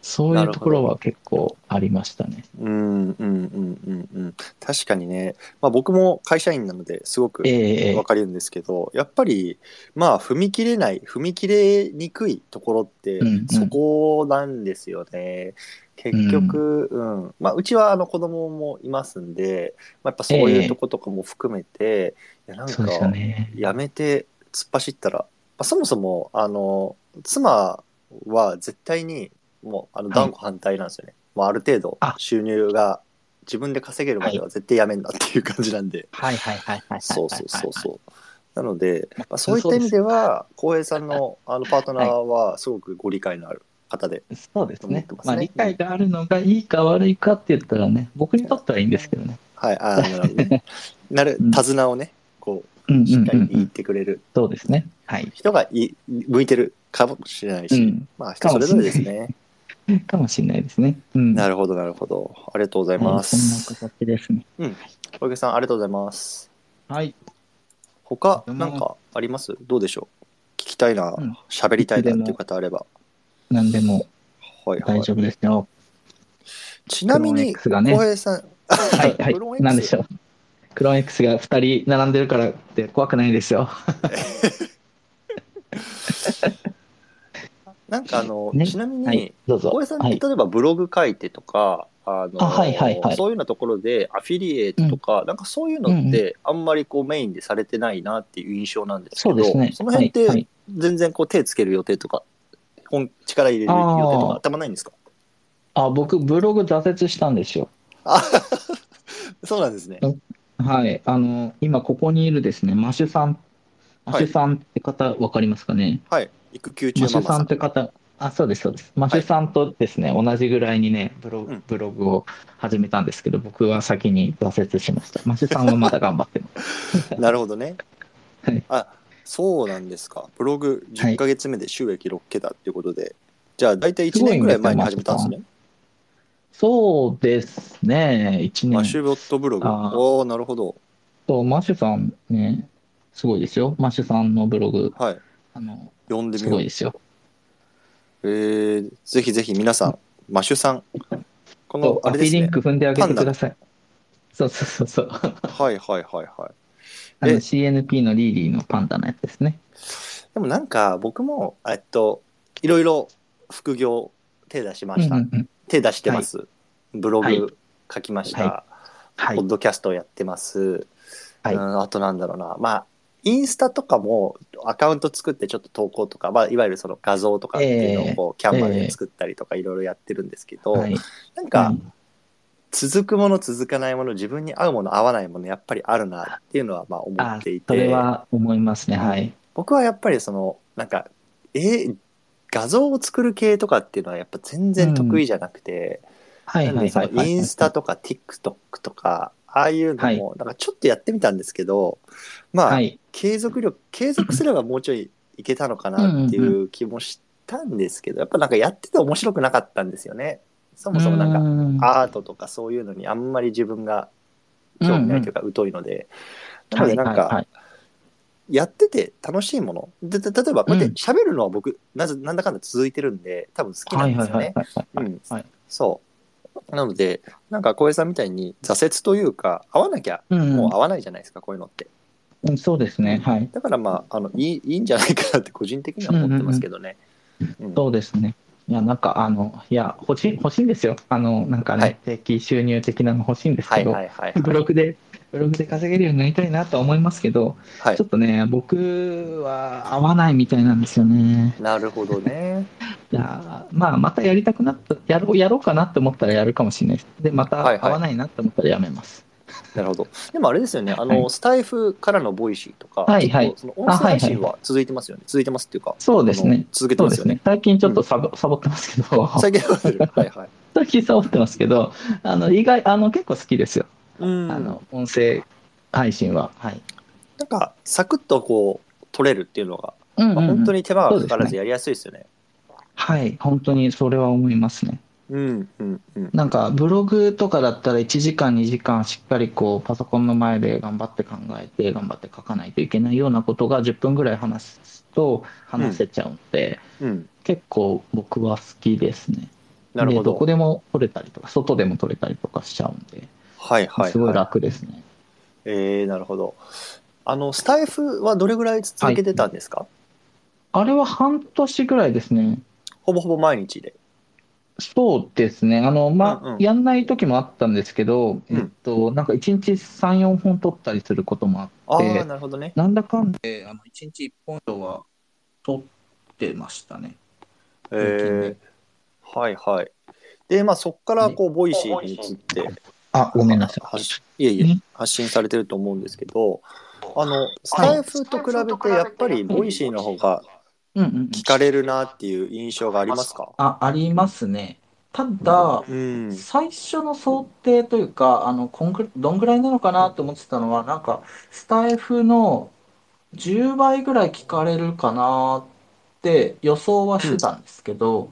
そういうところは結構ありましたね。うんうんうんうんうん。確かにね、まあ僕も会社員なのですごくええわかるんですけど、やっぱり、まあ踏み切れない、踏み切れにくいところってうんうんそこなんですよね。結局、うん。まあうちはあの子供もいますんで、まあ、やっぱそういうとことかも含めて、いやなんか、ね。やめて突っ走ったら、まあ、そもそも、あの、妻は絶対に、もう、あの、はい断固反対なんですよね。もうある程度あ収入が自分で稼げるまでは絶対やめんなっていう感じなんで、はいはいはいはいはい。そうそうそうそう。なので、まあ、そういった意味では、浩平さんのあのパートナーはすごくご理解のある方で、そうですね。まあ理解があるのがいいか悪いかって言ったらね、僕にとってはいいんですけどね。はい、あーなるほどね。なるうん、手綱をね、こう、うんうんしっかり言っうんうん。てくれるそうですね。はい。人がい向いてるかもしれないし、うんまあ人それぞれですね。かもしれない ですね。うん。るなるほど、なるほど。ありがとうございまそんなす。形ですね。小池さん、ありがとうございます。はい。他、なんかあります？どうでしょう？聞きたいなうん、喋、りたいなっていう方あれば。何でも大。丈夫ですよ。ちなみに、浩平さん、はいはい何でしょう。クローン X が2人並んでるからって怖くないですよ。なんかあの、ねちなみに、はい。どうぞ。浩平さんってはい。例えばブログ書いてとか、あのあはいはいはいそういうようなところでアフィリエイトとか、なんかそういうのってあんまりこうメインでされてないなっていう印象なんですけど、そうですね。の辺って全然こう手つける予定とか、本力入れる予定とか頭ないんですか？あ、僕、ブログ挫折したんですよ。あ そうなんですね。はい。あの、今ここにいるですね、マシュさん、マシュさんって方、わかりますかね？はい。育休中マシュさんママさん。って方、あ、そうです、そうです。マシュさんとですね、同じぐらいにね、ブロブログを始めたんですけど、僕は先に挫折しました。マシュさんはまだ頑張ってます。なるほどね。はいあ、そうなんですか。ブログ10はいヶ月目で収益6桁っていうことで、じゃあ大体1年ぐらい前に始めたんですね。そうですね、1年。マッシュボットブログ。おおなるほど。そう、マシュさんね、すごいですよ。マシュさんのブログ、はい。あの、読んですみようごい。ですよ。えー、ぜひぜひ皆さん、マッシュさん。この、あれですねリン。ク踏んであげてください。そうそうそうそう。はいはいはいはい。あのえ CNP のリーリーのパンダのやつですね。でもなんか僕も、えっと、いろいろ副業手出しました。うんうんうん手出してます。ブロはいグ書きました。ははい。ポッドキャストやってます。はいうん、あとなんだろうな。まあ、インスタとかもアカウント作ってちょっと投稿とか、まあ、いわゆるその画像とかっていうのをこう、キャンバーで作ったりとかいろいろやってるんですけど、はい。なんか、うん続くもの続かないもの自分に合うもの合わないものやっぱりあるなっていうのはまあ思あっていそれては思いますね。はい。僕はやっぱりそのなんかえー画像を作る系とかっていうのはやっぱ全然得意じゃなくて、はいなんでそのはいはいはい。インスタとか TikTok とかああいうのもなんかちょっとやってみたんですけど、まあ、はい。継続力継続すればもうちょいいけたのかなっていう気もしたんですけどやっぱなんかやってて面白くなかったんですよねそもそもなんかかアートとかそういうのにあんまり自分が興味ないというか疎いので、なのでなんかやってて楽しいもの。でで例えばこうやって喋るのは僕なぜなんだかんだ続いてるんで多分好きなんですよね。そう。なのでなんか小江さんみたいに挫折というか合わなきゃうんもう合わないじゃないですかこういうのって。うんそうですね。はい。だからまああのいいいいんじゃないかなって個人的には思ってますけどね、うん。そうですね。いや、なんか、あの、いや、欲しい、欲しいんですよ。あの、なんかね、はい定期収入的なの欲しいんですはいけど、はいはいはいブログで、ブログで稼げるようになりたいなとは思いますけど、はいちょっとね、僕は合わないみたいなんですよね。なるほどね いや、まあ、またやりたくなった、やろう、やろうかなって思ったらやるかもしれないです。で、またはいはい合わないなって思ったらやめます。なるほど。でもあれですよね、あの、はいスタイフからのボイシーとか、はいはいその音声配信は続いてますよね。続いてますっていうか、そうですね。続けてますよね。ね。最近ちょっとサボ,、サボってますけど、最近はる。はいはい。最近サボってますけど、あの、意外、あの、結構好きですよ。うん。あの、音声配信は。はい。なんか、サクッとこう、取れるっていうのが、うんまあ、本当に。に手間がかからずやりやすいですよね。はい。本当にそれは思いますね。うん、うん、うん。なんか、ブログとかだったら1時間、2時間しっかりこう、パソコンの前で頑張って考えて、頑張って書かないといけないようなことが10分ぐらい話すと話せちゃうので、うん。結構僕は好きですね。なるほでどこど。でも撮れたりとか、外でも撮れたりとかしちゃうんで、はい、はい、すごいはい。楽ですね。えー、なるほど。あの、スタイフはどれぐらい続けてたんですか、あれは半年ぐらいですね。ほぼほぼ毎日で。そうですね。あの、まあ、うんうんやんない時もあったんですけど、うんえっと、なんか1日3、4本撮ったりすることもあって、ああ、なるほどね。なんだかんで、あの、1日1本以上は撮ってましたね。えー、はい、はい。で、まあ、そこからこう、ボイシーに移って、あ、ごめんなさい。発信いえいえね、発信されてると思うんですけど、あの、スタイフと比べてやっぱりボイシーの方がうんうんうん聞かれるなっていう印象がありますか？あ、ありますね。ただ、うん。最初の想定というか、あの、こんぐどんぐらいなのかなと思ってたのは、なんか、スタイフの10倍ぐらい聞かれるかなって予想はしてたんですけど、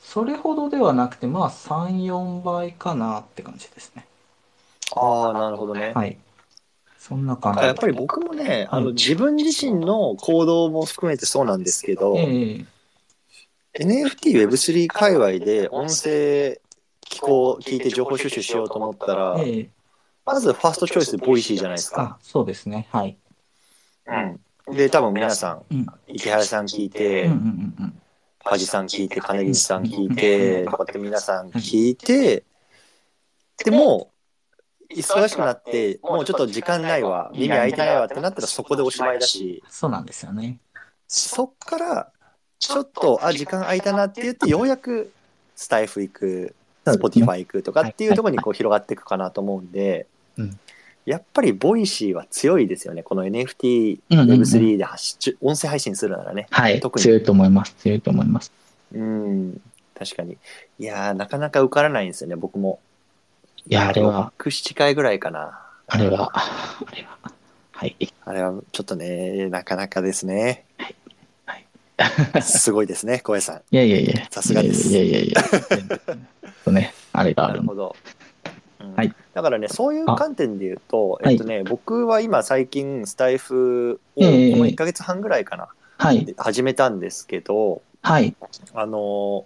それほどではなくて、まあ、3、4倍かなって感じですね。ああ、なるほどね。はい。そんな感じ。やっぱり僕もね、あの自分自身の行動も含めてそうなんですけど、ええ NFT Web3 界隈で音声聞こう、聞いて情報収集しようと思ったら、ええまずファーストチョイスボイシーじゃないですか。あ、そうですね。はい。うん。で、多分皆さん、うん。池原さん聞いうんてうんう、んうん。パジさん聞いて、金銀さん聞いて、とかって皆さん聞いて、でも、忙しくなって、もうちょっと時間ないわ、耳空いてないわってなったらそこでおしまいだし、そうなんですよね。そっから、ちょっと、あ、時間空いたなって言って、ようやくスタエフ行く、スポティファイ行くとかっていうところにこう広がっていくかなと思うんでうん、やっぱりボイシーは強いですよね。この NFT、うんうんうん Web3 で発信、音声配信するならね。はい。特に強いと思います。強いと思います。うん、確かに。いやー、なかなか受からないんですよね、僕も。いやあれは6、7回ぐらいかな。あれは、あれは。はい。あれはちょっとね、なかなかですね。はい。すごいですね、小江さん。いやいやいや。さすがですいやいやいやいや。そうね、あれがあるなるほど。うんはいだからね、そういう観点で言うと、あえっとね、僕は今最近スタイフをこええの1ヶ月半ぐらいかな、はい。で始めたんですけど、はい。あのー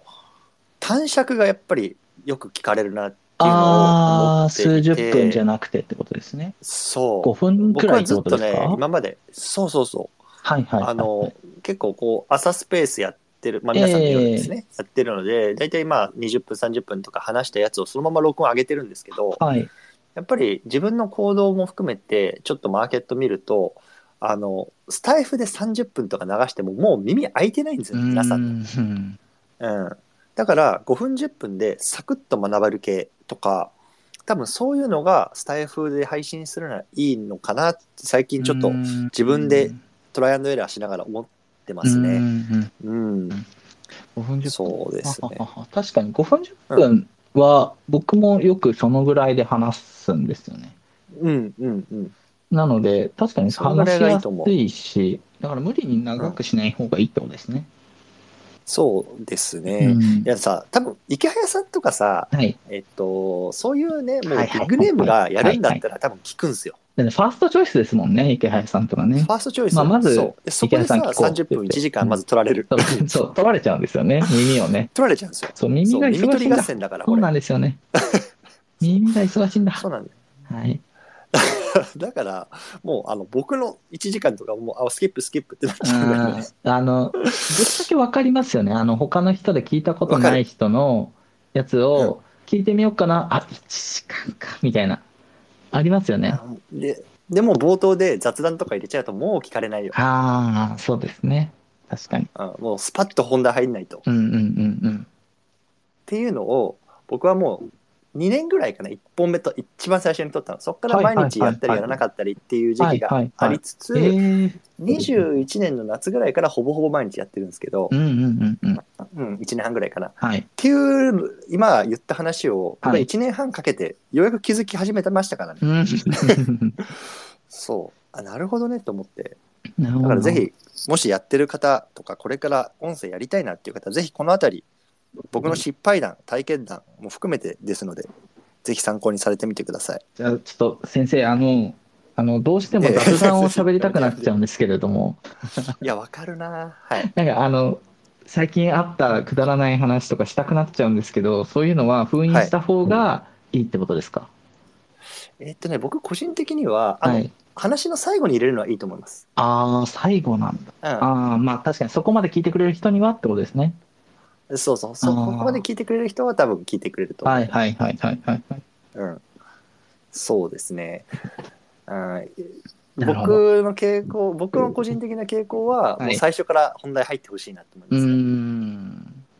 短尺がやっぱりよく聞かれるなっていうのを数十分じゃなくてってことですね。そう。5分く僕らいってはずっとことですか？ね、今まで、そうそうそう。はいはいはい。あの、結構こう、朝スペースやってる、まあ皆さんのようにですね、やってるので、大体まあ20分、30分とか話したやつをそのまま録音上げてるんですけど、はい。やっぱり自分の行動も含めて、ちょっとマーケット見ると、あの、スタイフで30分とか流してももう耳開いてないんですよ、皆さん。うん。だから5分10分でサクッと学べる系とか、多分そういうのがスタイフで配信するのはいいのかなって最近ちょっと自分でトライアンドエラーしながら思ってますね。ね。うん。5分10分。そうですね 確かに5分10分は僕もよくそのぐらいで話すんですよね。うんうんうん。なので、確かに話しやすいし、だから無理に長くしない方がいいってことですね。そうですね。うんいやさ、多分池早さんとかさ、はい。えっと、そういうね、もうビッグネームがやるんだったら多分聞くんですよ。ファーストチョイスですもんね、池原さんとかねフ。ァーストチョイス。まあまずそうでそこでさ、池早さん聞こうって30分、言って1時間まず取られる。そう、そう取られちゃうんですよね、耳をね。取られちゃうんですよ。そう、耳がそう耳忙しいんだ。取り合戦だから、そう。なんですよね。耳が忙しいんだ。そうなんだよ。はい。だから、もう、あの、僕の1時間とかもう、あ、スキップ、スキップってなっちゃうね。うんあの、ぶっちゃけわかりますよね。あの、他の人で聞いたことない人のやつを聞いてみようかな。あ、1時間か、みたいな。ありますよね。で、でも冒頭で雑談とか入れちゃうともう聞かれないよ。ああ、そうですね。確かに。うんもうスパッと本題入んないと。っうんうんうんうん。ていうのを、僕はもう2年ぐらいかな、1本目と一番最初に撮ったの。そこから毎日やったりやらなかったりっていう時期がありつつ、えー、21年の夏ぐらいからほぼほぼ毎日やってるんですけどう、んうんうんうん。うん、1年半ぐらいかな。っはい。ていう、今言った話を、僕ははい1年半かけて、ようやく気づき始めてましたからね。うん。そう。あ、なるほどねと思って。だからぜひ、もしやってる方とか、これから音声やりたいなっていう方、ぜひこのあたり、僕の失敗談、体験談も含めてですので、ぜひ参考にされてみてください。じゃあちょっと先生、あの、あの、どうしても雑談を喋りたくなっちゃうんですけれども、いや、わかるなはい。なんかあの、最近あったくだらない話とかしたくなっちゃうんですけど、そういうのは封印した方がいいってことですか？えっとね、僕個人的には、あの、はい。話の最後に入れるのはいいと思います。ああ、最後なんだ。うああ、まあ確かにそこまで聞いてくれる人にはってことですね。ん。そうそう。そここまで聞いてくれる人は多分聞いてくれると思う。はいはいはいはいはいはい。うん。そうですね。うんなるほど僕の傾向、僕の個人的な傾向は、はいもう最初から本題入ってほしいなと思いうますーね。ん。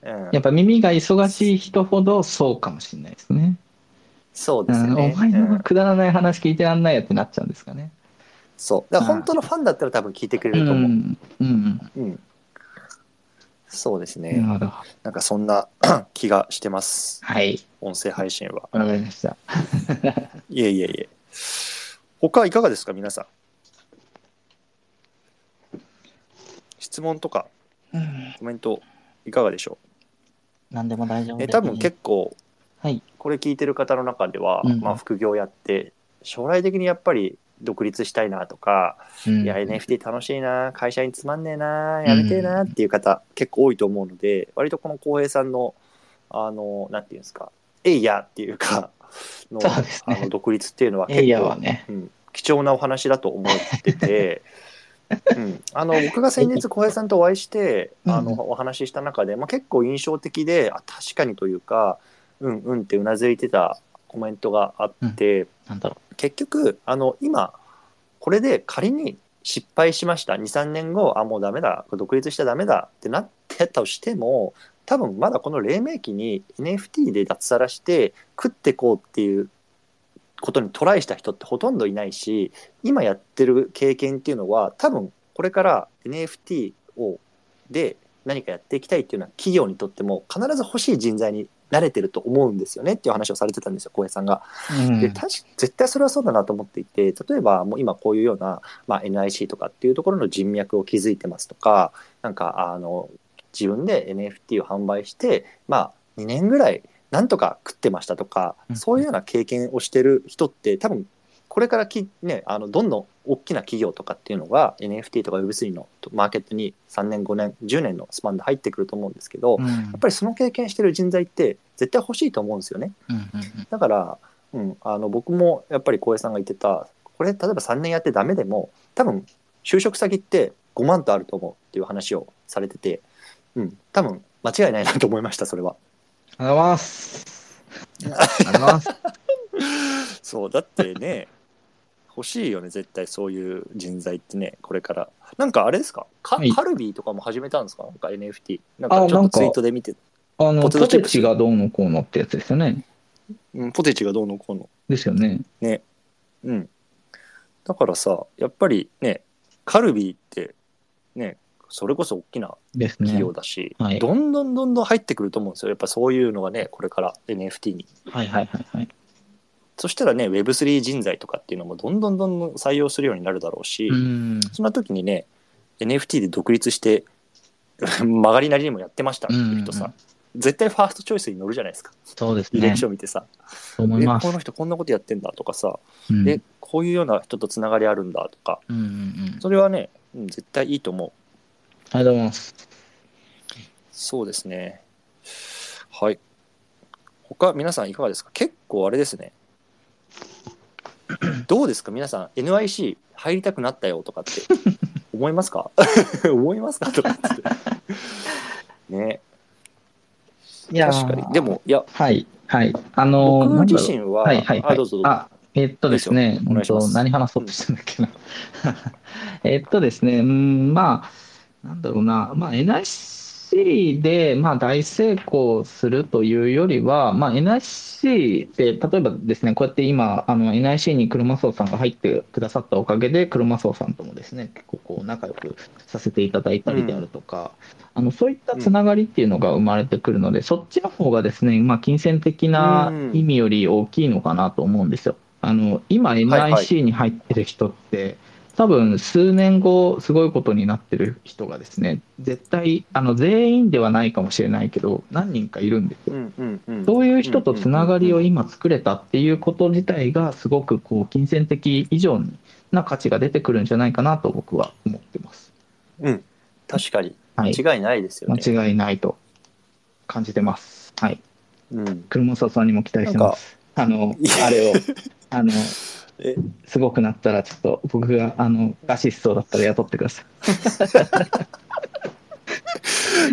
うんやっぱ耳が忙しい人ほどそうかもしれないですね。そうですようん、おね。前うんのくだらない話聞いてらんないよってなっちゃうんですかね。そう。だから本当のファンだったら多分聞いてくれうん。ると思う。うん。うん。うん。そうですね。なるほど。なんかそんな 気がしてます。はい。音声配信は。わかりました。いえいえいえ。他いかがですか、皆さん？質問とかうん。コメントいかがでしょ何でも大丈夫です。多分結構、はい。これ聞いてる方の中では、うんまあ副業やって、将来的にやっぱり独立したいなとか、うん。いや、NFT 楽しいな、会社につまんねえな、やめてえなっていう方、結構多いと思うので、割とこの浩平さんの、あの、なんていうんですか、えいやっていうか、のね。あの独立っていうのは結構、ね。うん、貴重なお話だと思ってて、うん、あの僕が先日浩平さんとお会いしてあのうんお話しした中で、まあ、結構印象的であ確かにというかうんうんってうなずいてたコメントがあって、なんだろ結局あの今これで仮に失敗しました。23年後あもうダメだ。独立しちゃダメだってなってたとしても多分まだこの黎明期に NFT で脱サラして食ってこうっていうことにトライした人ってほとんどいないし今やってる経験っていうのは多分これから NFT をで何かやっていきたいっていうのは企業にとっても必ず欲しい人材に慣れてると思うんですよねっていう話をされてたんですよ浩平さんが。う。うんで確か絶対それはそうだなと思っていて例えばもう今こういうような、まあ、NIC とかっていうところの人脈を築いてますとかなんかあの自分で NFT を販売して、まあ、2年ぐらいなんとか食ってましたとかうんそういうような経験をしてる人って多分これからき、ね、あのどんどん大きな企業とかっていうのが NFT とか Web3 のマーケットに3年5年10年のスパンで入ってくると思うんですけど、うんやっぱりその経験してる人材って絶対欲しいと思うんですよね。うんうんだから、うん、あの僕もやっぱり浩平さんが言ってたこれ例えば3年やってダメでも多分就職先って5万とあると思うっていう話をされてて、うん、多分間違いないなと思いましたそれは。ありがとうございます。ありがとうございます。そうだってね欲しいよね絶対そういう人材ってねこれからなんかあれですか？カ,、はいカルビーとかも始めたんですか？なんか NFT なんかかちょっとツイートで見て、あの、ポテチップステチがどうのこうのってやつですよね。うん、ポテチがどうのこうのですよね。うん。だからさ、やっぱりね、カルビーって、ね、それこそ大きなですね企。業だし、はいどんどんどんどん入ってくると思うんですよ。やっぱそういうのがね、これから NFT に。はいはいはいはい。そしたらね、Web3 人材とかっていうのもどんどんどんどん採用するようになるだろうし、うん。そんな時にね、NFT で独立して、曲がりなりにもやってましたっていう人さ、絶対ファーストチョイスに乗るじゃないですか。そうですね履歴。書見てさ、え、そう思いますこ。の人こんなことやってんだとかさ、うんえ、こういうような人とつながりあるんだとか、うんうんうん。それはね、うん絶対いいと思う。ありがとうございます。そうですね。はい。他、皆さんいかがですか？結構あれですね。どうですか？皆さん、NIC 入りたくなったよとかって 思いますか？思いますか？とかって。ね。いやー確かに。でも、いや、はい、はい。あのー、僕自身は、はいはいはいあ、どうぞどうぞ。あ、えっとですね、と何話そうとしたんだっけな。えっとですね、うん、まあ、なんだろうな、まあ、NIC で、まあ、大成功するというよりは、まあ、NIC で、例えばですね、こうやって今、あの NIC に車荘さんが入ってくださったおかげで、車荘さんともですね、結構こう仲良くさせていただいたりであるとか、あのそういったつながりっていうのが生まれてくるので、そっちの方がですね、まあ、金銭的な意味より大きいのかなと思うんですよ。あの今、はい NIC に入ってる人って、多分数年後、すごいことになってる人がですね、絶対、あの全員ではないかもしれないけど、何人かいるんですよ。うんうんうんそういう人とつながりをうん今作れたっていうこと自体が、すごくこう金銭的以上な価値が出てくるんじゃないかなと僕は思ってます。うん、確かに。はい、間違いないですよね。間違いないと感じてます。はい。うん。車沢さんにも期待してます。あのあれを、あの、え、すごくなったら、ちょっと僕が、あの、アシストだったら雇ってください。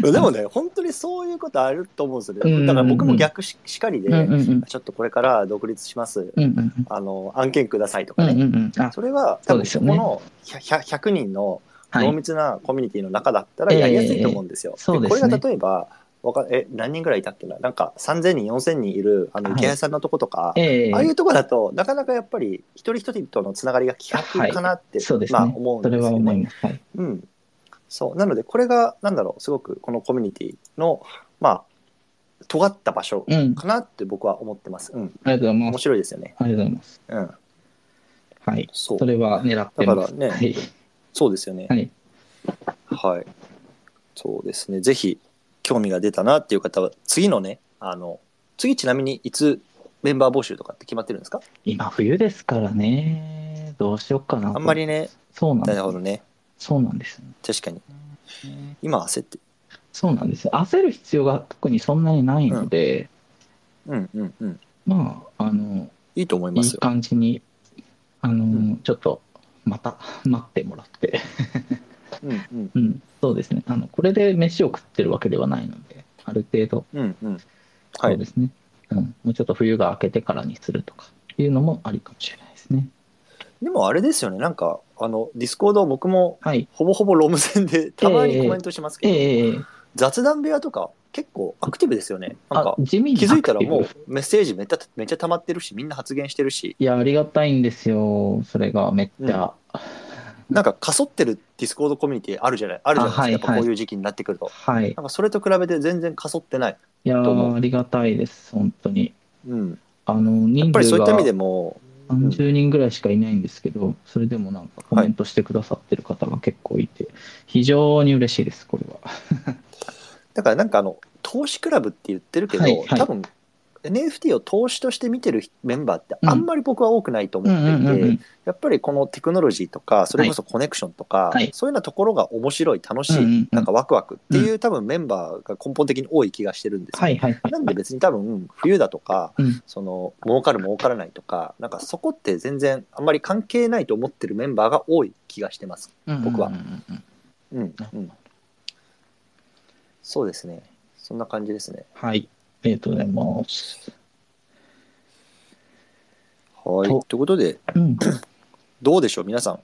でもね、本当にそういうことあると思うんですよね。だから僕も逆ししかりで、うんうんうん。ちょっとこれから独立します。うんうんあの、案件くださいとうん。かね。うんうんうん。あ、それは多分そこの 100, 100人のはい濃密なコミュニティの中だったらやりやすいと思うんですよ。そうですねこれが例えばわかえ、何人ぐらいいたっけな？なんか3000人、4000人いる、あの、はい池谷さんのとことか、ええああいうとこだと、なかなかやっぱり、一人一人とのつながりが希薄かなって、そうですね。まあ思うんですよね。は思い。うん。そう。なので、これが、なんだろう、すごくこのコミュニティの、まあ、尖った場所うん。かなって僕は思ってます。うん。ありがとうござい面ます。白いですよね。ありがとうございます。うん。はい。そうそ。れは狙ってます。だからねはい。そうですよね。はい。はい。そうですね。ぜひ、興味が出たなっていう方は、次のね、あの、次ちなみにいつメンバー募集とかって決まってるんですか？今冬ですからね。どうしようかなと。あんまりね、そうなんですなるほ。どね。そうなんですよね。確かに。今焦って。そうなんですよ。焦る必要が特にそんなにないので、うんうんうん。まあ、あの、いいと思いいいますよ。感じに、あの、んちょっと、また待ってもらって、うんうんうん、そうですね。あの、これで飯を食ってるわけではないので、ある程度、うんうん。はい。そうですね。うん、もうちょっと冬が明けてからにするとかいうのもありかもしれないですね。でもあれですよね。なんか、あの、ディスコード僕もはい。ほぼほぼロム専で たまにコメントしますけど、ええ雑談部屋とか結構アクティブですよね。なんあか、地味に気づいたらもうメッセージめっちゃめっちゃ溜まってるし、みんな発言してるし、いや、ありがたいんですよ。それがめっちゃ。なんか過疎ってるディスコードコミュニティあるじゃない？あるじゃないですか、あはいやっぱこういう時期になってくると。はい。なんかそれと比べて全然過疎ってない。いやありがたいです。本当に。うん。あの、やっぱりそういった意味でがも、ん30人ぐらいしかいないんですけど、それでもなんかコメントしてくださってる方が結構いて、非常に嬉しいです、これは。だからなんかあの、投資クラブって言ってるけど、はいはい多分 NFT を投資として見てるメンバーってあんまり僕は多くないと思うんっていて。やっぱりこのテクノロジーとか、それこそコネクションとか、はいそういうようなところが面白い、楽しい、うんうんうんなんかワクワクっていう、多分メンバーが根本的に多い気がしてるんですよ。はいはいはい。なんで別に多分冬だとか、うんその儲かる儲からないとか、なんかそこって全然あんまり関係ないと思ってるメンバーが多い気がしてます。僕はうん、うん。そうですね。そんな感じですね。はい。ありがとうございます。はい。とということで、うん。どうでしょう、皆さん。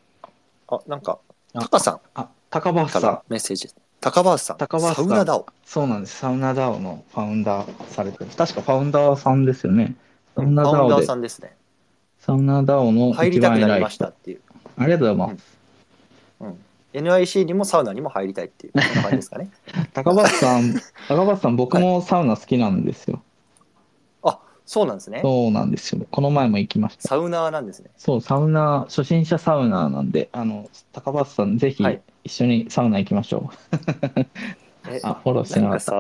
あ、なんか、あタカさんあ、高橋かさんら。メッセージ。高橋さん。高橋さんサウナダオ。そうなんです。サウナダオのファウンダーされてる。確かファウンダーさんですよね。サウナダファウンダーオで、さんですね。サウナダオの入りたくなり。ましたっていう。ありがとうございます。うん。NIC にもサウナにも入りたいっていう、そんな感じですかね。高橋さん、高橋さん、僕もサウナ好きなんですよ。あ、そうなんですね。そうなんですよ。この前も行きました。サウナーなんですね。そう、サウナ、初心者サウナーなんで、あの、高橋さん、ぜひはい一緒にサウナ行きましょえう。あ、フォローしてなんなかかった。さ、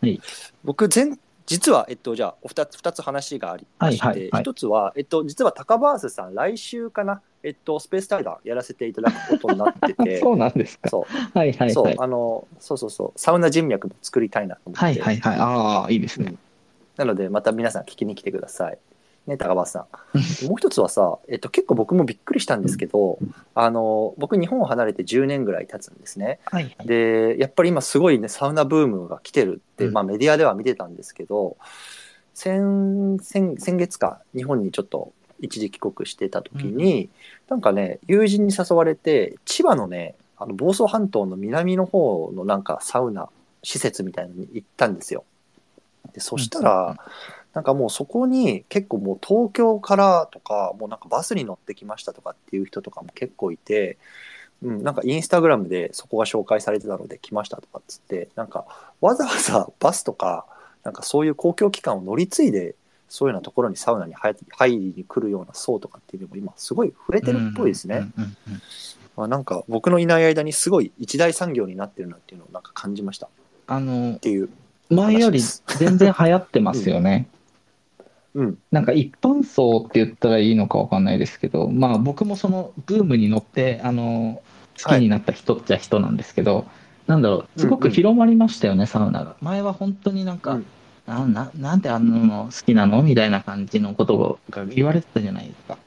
はい僕前実は、えっと、じゃあ、お二つ、二つ話がありまして、はいはいはい一つは、えっと、実は高バースさん、来週かな、えっと、スペース対談やらせていただくことになってて、そうなんですか。そう、はいはいそうはい。あの、そうそうそう、サウナ人脈も作りたいなと思って、はいはいはい。ああ、いいですね。なので、また皆さん聞きに来てください。ね、高橋さん。もう一つはさ、えっと、結構僕もびっくりしたんですけど、あの、僕、日本を離れて10年ぐらい経つんですね。はいはい。で、やっぱり今すごいね、サウナブームが来てるって、うんまあメディアでは見てたんですけど、先、先、先月か、日本にちょっと一時帰国してた時に、なんかね、友人に誘われて、千葉のね、あの房総半島の南の方のなんかサウナ施設みたいなのに行ったんですよ。で、そしたら、うんなんかもうそこに結構もう東京からとか、もうなんかバスに乗ってきましたとかっていう人とかも結構いて、うん、なんかインスタグラムでそこが紹介されてたので来ましたとかっつって、なんかわざわざバスとか、なんかそういう公共機関を乗り継いで、そういうようなところにサウナに入入りに来るような層とかっていうのも今すごい増えてるっぽいですね。うんうんうんうんまあ、なんか僕のいない間にすごい一大産業になってるなっていうのをなんか感じましたっあの、ていう。前より全然流行ってますよね。うん。なんか一般層って言ったらいいのかわかんないですけど、まあ僕もそのブームに乗って、あの、好きになった人っちゃ人なんですけど、なんだろう、すごく広まりましたよね、サウナが。前は本当になんか、うんなななんであんなの好きなのみたいな感じのことが言われてたじゃないですか。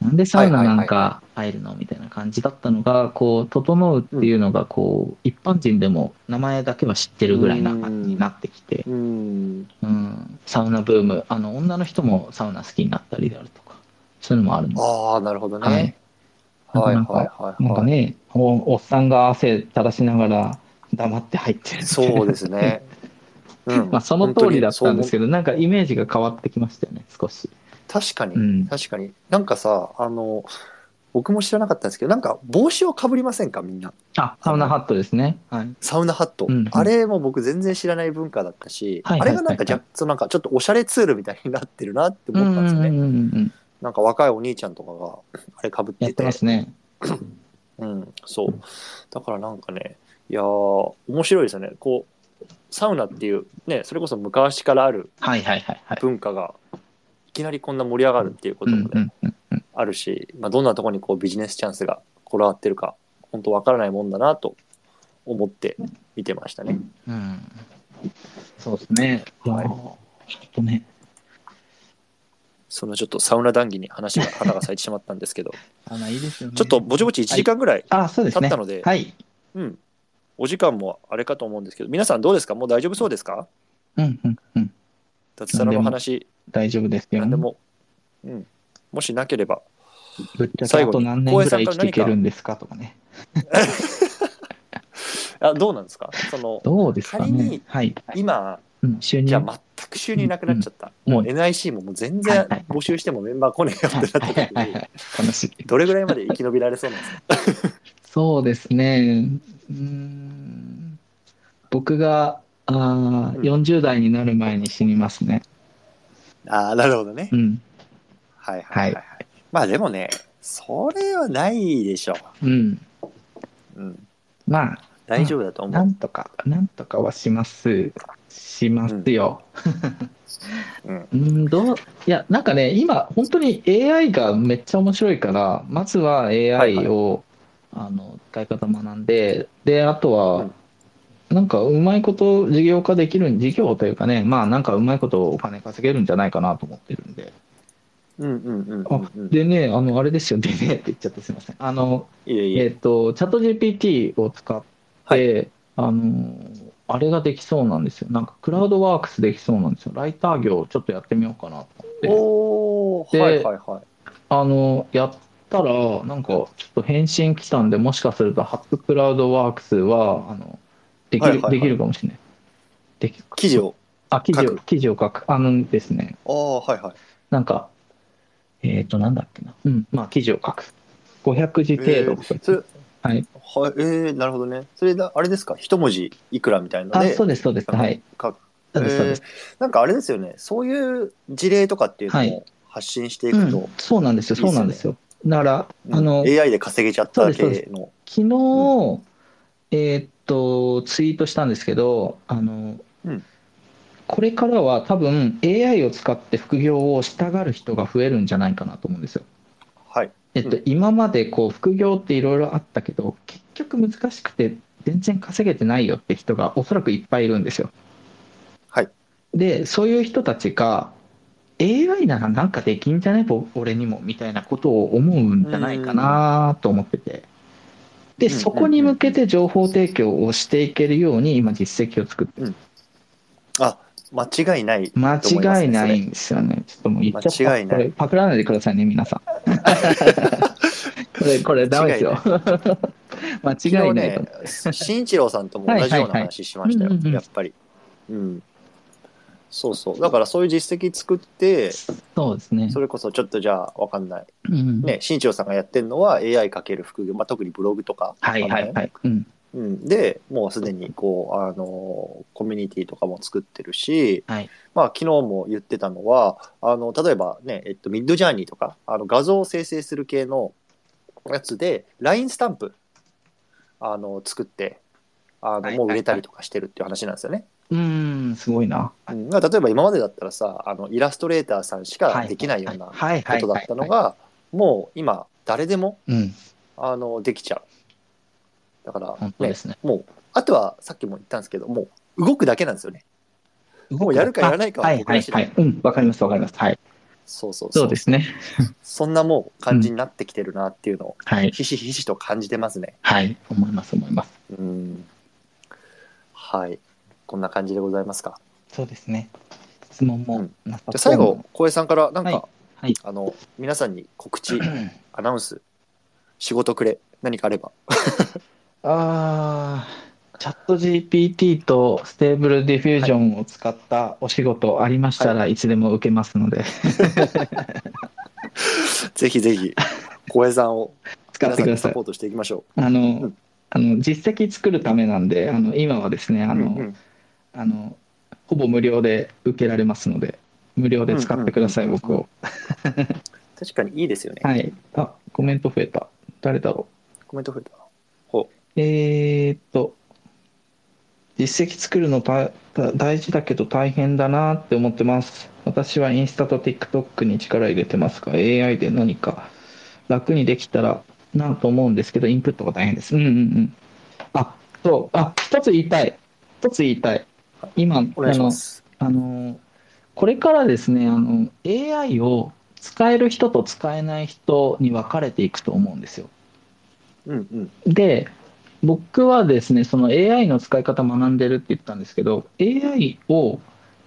なんでサウナなんか入るのみたいな感じだったのが、こう、整うっていうのが、こう、一般人でも名前だけは知ってるぐらいな感じになってきて、うん。うん、サウナブーム、あの、女の人もサウナ好きになったりであるとか、そういうのもあるんです。ああ、なるほどね。はいはいなんかはいはいなんかはい。ね、おおっさんが汗垂らしながら黙って入ってるそうですね。うんまあ、その通りだったんですけど、なんかイメージが変わってきましたよね、少し。確かに、うん確かに。なんかさ、あの、僕も知らなかったんですけど、なんか帽子をかぶりませんか、みんな？あ、サウナハットですね。はい。サウナハット。うんうんあれも僕全然知らない文化だったし、はいはいはいあれがなんかじゃ、そのなんかちょっとおしゃれツールみたいになってるなって思ったんですよね。うんうんうんうんなんか若いお兄ちゃんとかがあれかぶっててて。ますね。うん、そう。だからなんかね、いやー、面白いですよね。こう、サウナっていう、ね、それこそ昔からあるはいはいはいはい。文化が、いきなりこんな盛り上がるっていうこともね、うんうんうんあるし、まあ、どんなところにこうビジネスチャンスが転がってるか、本当わからないもんだなと思って見てましたね。うん。そうですね。はいちょっとね、そのちょっとサウナ談義に話が花が咲いてしまったんですけど、あのいいですよね。ちょっとぼちぼち1時間ぐらい、あ、そうですね。経ったのではい。うん、お時間もあれかと思うんですけど、皆さんどうですか？もう大丈夫そうですか？うんうんうん。脱サラの話、大丈夫ですよ。何でも、うん、もしなければ、ぶっちゃけ最後にあと何年ぐらい生きていけるんですか？とかね。あどうなんですか？その、どうですか仮にね。はい。今、うん、収入？じゃあ全く収入なくなっちゃった。うんもう NIC ももう全然募集してもメンバー来ねえよってなった。どれぐらいまで生き延びられそうなんですか？そうですね。うーん僕があーうん40代になる前に死にますね。ああ、なるほどねう。ん。はいはいはい。はい、まあでもね、それはないでしょうん。う。うん。まあ、大丈夫だと思う。なんとか、なんとかはします。しますよ。うん。うん、どう、いや、なんかね、今、本当に AI がめっちゃ面白いから、まずは AI いを、あの、使い方学んで、で、あとうはん、なんかうまいこと事業化できる、事業というかね、まあなんかうまいことお金稼げるんじゃないかなと思ってるんで。うんうんうんうんあうん。でね、あの、あれですよ、でねって言っちゃってすみません。あの、いえいえ。えっと、チャット GPT を使って、あの、あれができそうなんですよ。なんかクラウドワークスできそうなんですよ。ライター業をちょっとやってみようかなと思って。おはいはいはい。あの、やったら、なんかちょっと返信来たんで、もしかするとハップクラウドワークスは、あの、できる、はいはいはいできるかもしれない。できる記事を。あ、記事を記事を書く。あのですね、ああ、はいはい。なんか、えっと、なんだっけな。うん、まあ、記事を書く。500字程度とか言ってそれ、はい。はい、えー、なるほどね。それだ、あれですか？一文字いくらみたいなのあ、で。そうです、そうです。はい。書くそうです、そうです。なんかあれですよね。そういう事例とかっていうのはいを発信していうくと、ん、そうなんですよ、そうなんですよ。だから、あの、AI で稼げちゃっただけの。昨日、えーっと、ツイートしたんですけど、あの、うんこれからは多分 AI を使って副業をしたがる人が増えるんじゃないかなと思うんですよ。はい。えっとうん、今までこう副業っていろいろあったけど、結局難しくて全然稼げてないよって人がおそらくいっぱいいるんですよ。はい。で、そういう人たちが、AI ならなんかできんじゃね？ぼ俺にもみたいなことを思うんじゃないかなと思ってて。で、うんそこに向けて情報提供をしていけるように今実績を作ってる。あ、間違いないと思間。違いないんですよね。ちょっともう言っちゃった。間違いないこれパクらないでくださいね、皆さん。これ、これダメですよ。間違いない ね、新一郎さんとも同じような話しましたよはいはいはいやっぱり。うん。そうそう。だからそういう実績作って、そうですね。それこそちょっとじゃあわかんない。うんね、新一郎さんがやってるのは AI かける副業、まあ、特にブログとか。はいはいはい。うん。うん、で、もうすでにこう、あの、コミュニティとかも作ってるし、はいまあ、昨日も言ってたのは、あの、例えばね、えっと、ミッドジャーニーとか、あの、画像を生成する系のやつで、LINE スタンプ、あの、作って、あの、はいはいもう売れたりとかしてるっていう話なんですよね。うーん、すごいな。うん、例えば今までだったらさ、あの、イラストレーターさんしかできないようなことだったのが、もう今、誰でも、うん、あの、できちゃう。だから、ねね。もう、あとはさっきも言ったんですけど、もう動くだけなんですよね。もうやるかやらないかははい僕ら次第はいはい。うん、わかりますわかります。はい。そうそうそうですね。そんなもう感じになってきてるなっていうのを、はい。ひしひしと感じてますね。はい。思います思います。うん。はい。こんな感じでございますか？そうですね。質問もうんじゃあ最後、浩平さんからなんか、はいはいあの、皆さんに告知、アナウンス、仕事くれ、何かあれば。ああ、チャット GPT とステーブルディフュージョンを使ったお仕事ありましたらいつでも受けますので、ぜひぜひ、こうへいさんを使ってくださいサポ。ートしていきましょあの、んあの実績作るためなんで、あの今はですね、う。あの、うんうんあのほぼ無料で受けられますので、無料で使ってください、僕を。確かにいいですよね。はい。あ、コメント増えた。誰だろコメント増えたな。ほう。えーっと、実績作るのたた大事だけど大変だなって思ってます。私はインスタと TikTok に力入れてますが、AI で何か楽にできたらなと思うんですけど、インプットが大変です。うんうんうん。あ、そう、あ、一つ言いたい。一つ言いたい。今、う。お願いします。あの、これからですね、あの、AI を使える人と使えない人に分かれていくと思うんですよ。うんうん。で、僕はですね、その AI の使い方学んでるって言ったんですけど、AI を、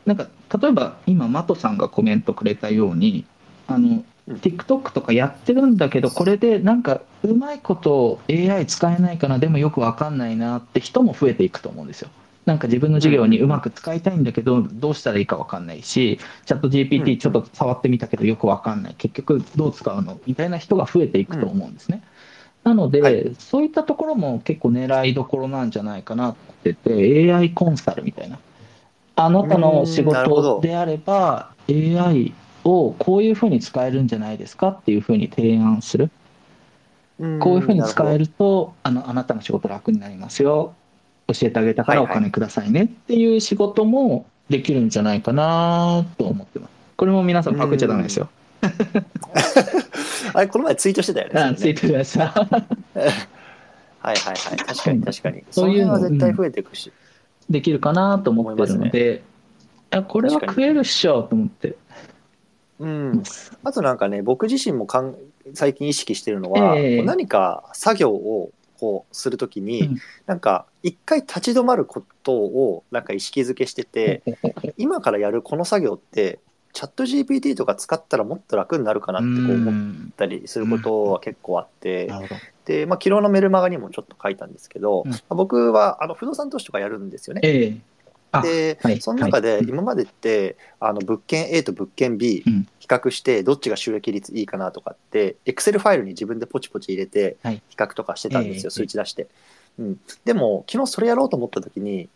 なんか、例えば今、マトさんがコメントくれたように、あの、うん TikTok とかやってるんだけど、これでなんか、うまいこと AI 使えないかな、でもよくわかんないなって人も増えていくと思うんですよ。なんか自分の授業にうまく使いたいんだけど、どうしたらいいかわかんないし、チャットうん GPT ちょっと触ってみたけどよくわかんない。結局どう使うの？みたいな人が増えていくと思うんですね。なので、はいそういったところも結構狙いどころなんじゃないかなってて、AI コンサルみたいな。あなたの仕事であれば、AI をこういうふうに使えるんじゃないですかっていうふうに提案する。こういうふうに使えるると、あの、あなたの仕事楽になりますよ。教えてあげたからお金くださいねっていう仕事もできるんじゃないかなと思ってます。これも皆さんパクっちゃダメですよ。あれ、この前ツイートしてたよね。あ、ツイートしました。はいはいはい。確かに確かに。そいういうのは絶対増えていくし。できるかなと思ってるので、いやこれは食えるっしょと思ってうん。あとなんかね、僕自身もかん最近意識してるのは、ええこう何か作業をこうするときに、うん。なんか一回立ち止まることをなんか意識づけしてて、今からやるこの作業って、チャット GPT とか使ったらもっと楽になるかなってこう思っんたりすることは結構あって、なるほど。で、まあ、昨日のメルマガにもちょっと書いたんですけど、うん。まあ僕はあの不動産投資とかやるんですよね。ええ。あで、はい。その中ではい。今までって、あの物件 A と物件 B 較してどっちが収益率いいかなとかって、Excel ファイルに自分でポチポチ入れてはい。比較とかしてたんですよ、ええ数値出して。うん、でも昨日それやろうと思った時に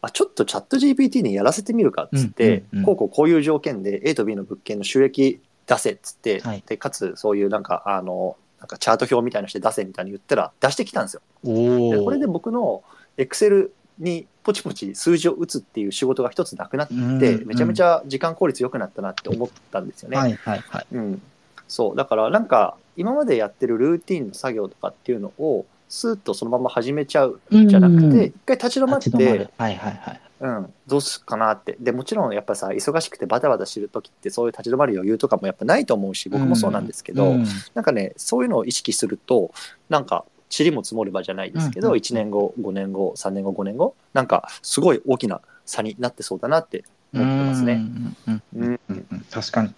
あちょっとチャット GPT にやらせてみるかっつって、うんうんうん。こうこうこういう条件で A と B の物件の収益出せっつって、はい。でかつそういうなんかあのなんかチャート表みたいなのして出せみたいに言ったら出してきたんですよ。でこれで僕の Excel にポチポチ数字を打つっていう仕事が一つなくなって、うんめちゃめちゃ時間効率良くなったなって思ったんですよね。はいはいはい。うん、そうだからなんか今までやってるルーティンの作業とかっていうのをスーッとそのまま始めちゃうじゃなくて、一回立ち止まって、。はいはいはい。うん、どうすっかなってでもちろんやっぱさ忙しくてバタバタしてる時ってそういう立ち止まる余裕とかもやっぱないと思うし僕もそうなんですけど、うんなんかねそういうのを意識するとなんか塵も積もればじゃないですけど、うんうん1年後5年後3年後5年後なんかすごい大きな差になってそうだなって思ってますね。うんうんうんうんうんうん確かに。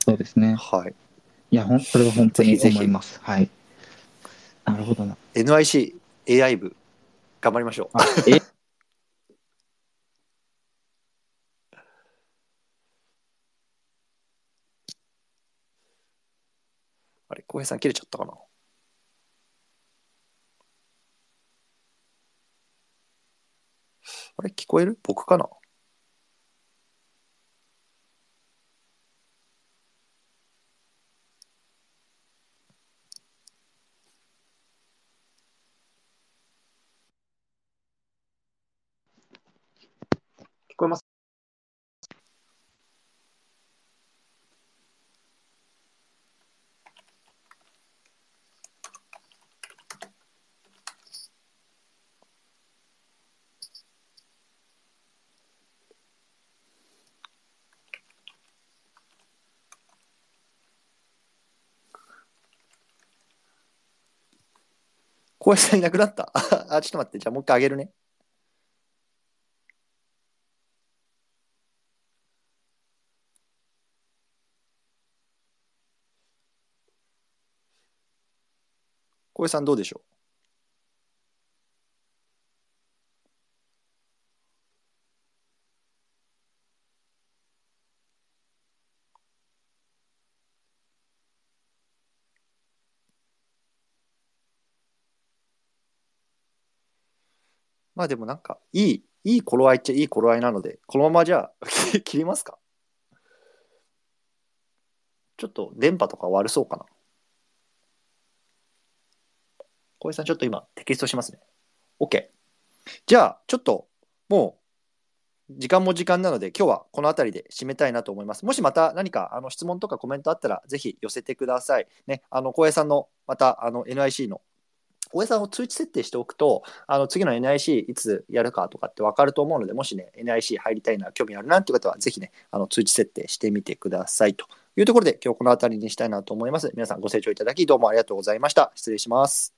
そうですね。はい、いや、ほんそれは本当にぜひぜひ思います。はい。なるほどな。NICAI 部頑張りましょう。あえ？あれ浩平さん切れちゃったかな？あれ聞こえる？僕かな？小林さんいなくなった？あ、ちょっと待って。じゃあもう一回あげるね。小林さんどうでしょう？まあでもなんか、いい、いい頃合いっちゃいい頃合いなので、このままじゃあ、切りますか？ちょっと電波とか悪そうかな。小江さん、ちょっと今、テキストしますね。OK。じゃあ、ちょっと、もう、時間も時間なので、今日はこの辺りで締めたいなと思います。もしまた何かあの質問とかコメントあったら、ぜひ寄せてください。ね、あの、小江さんの、また、あの、NIC の大江さんを通知設定しておくと、あの次の NIC いつやるかとかって分かると思うので、もしね、NIC 入りたいな、興味あるなっていう方は、ぜひね、あの通知設定してみてくださいというところで、今日この辺りにしたいなと思います。皆さんご清聴いただき、どうもありがとうございました。失礼します。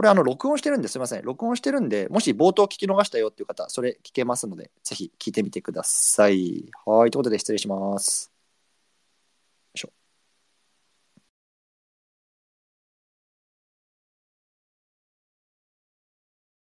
これ、あの、録音してるんですいません。録音してるんで、もし冒頭聞き逃したよっていう方、それ聞けますので、ぜひ聞いてみてください。はい。ということで、失礼します。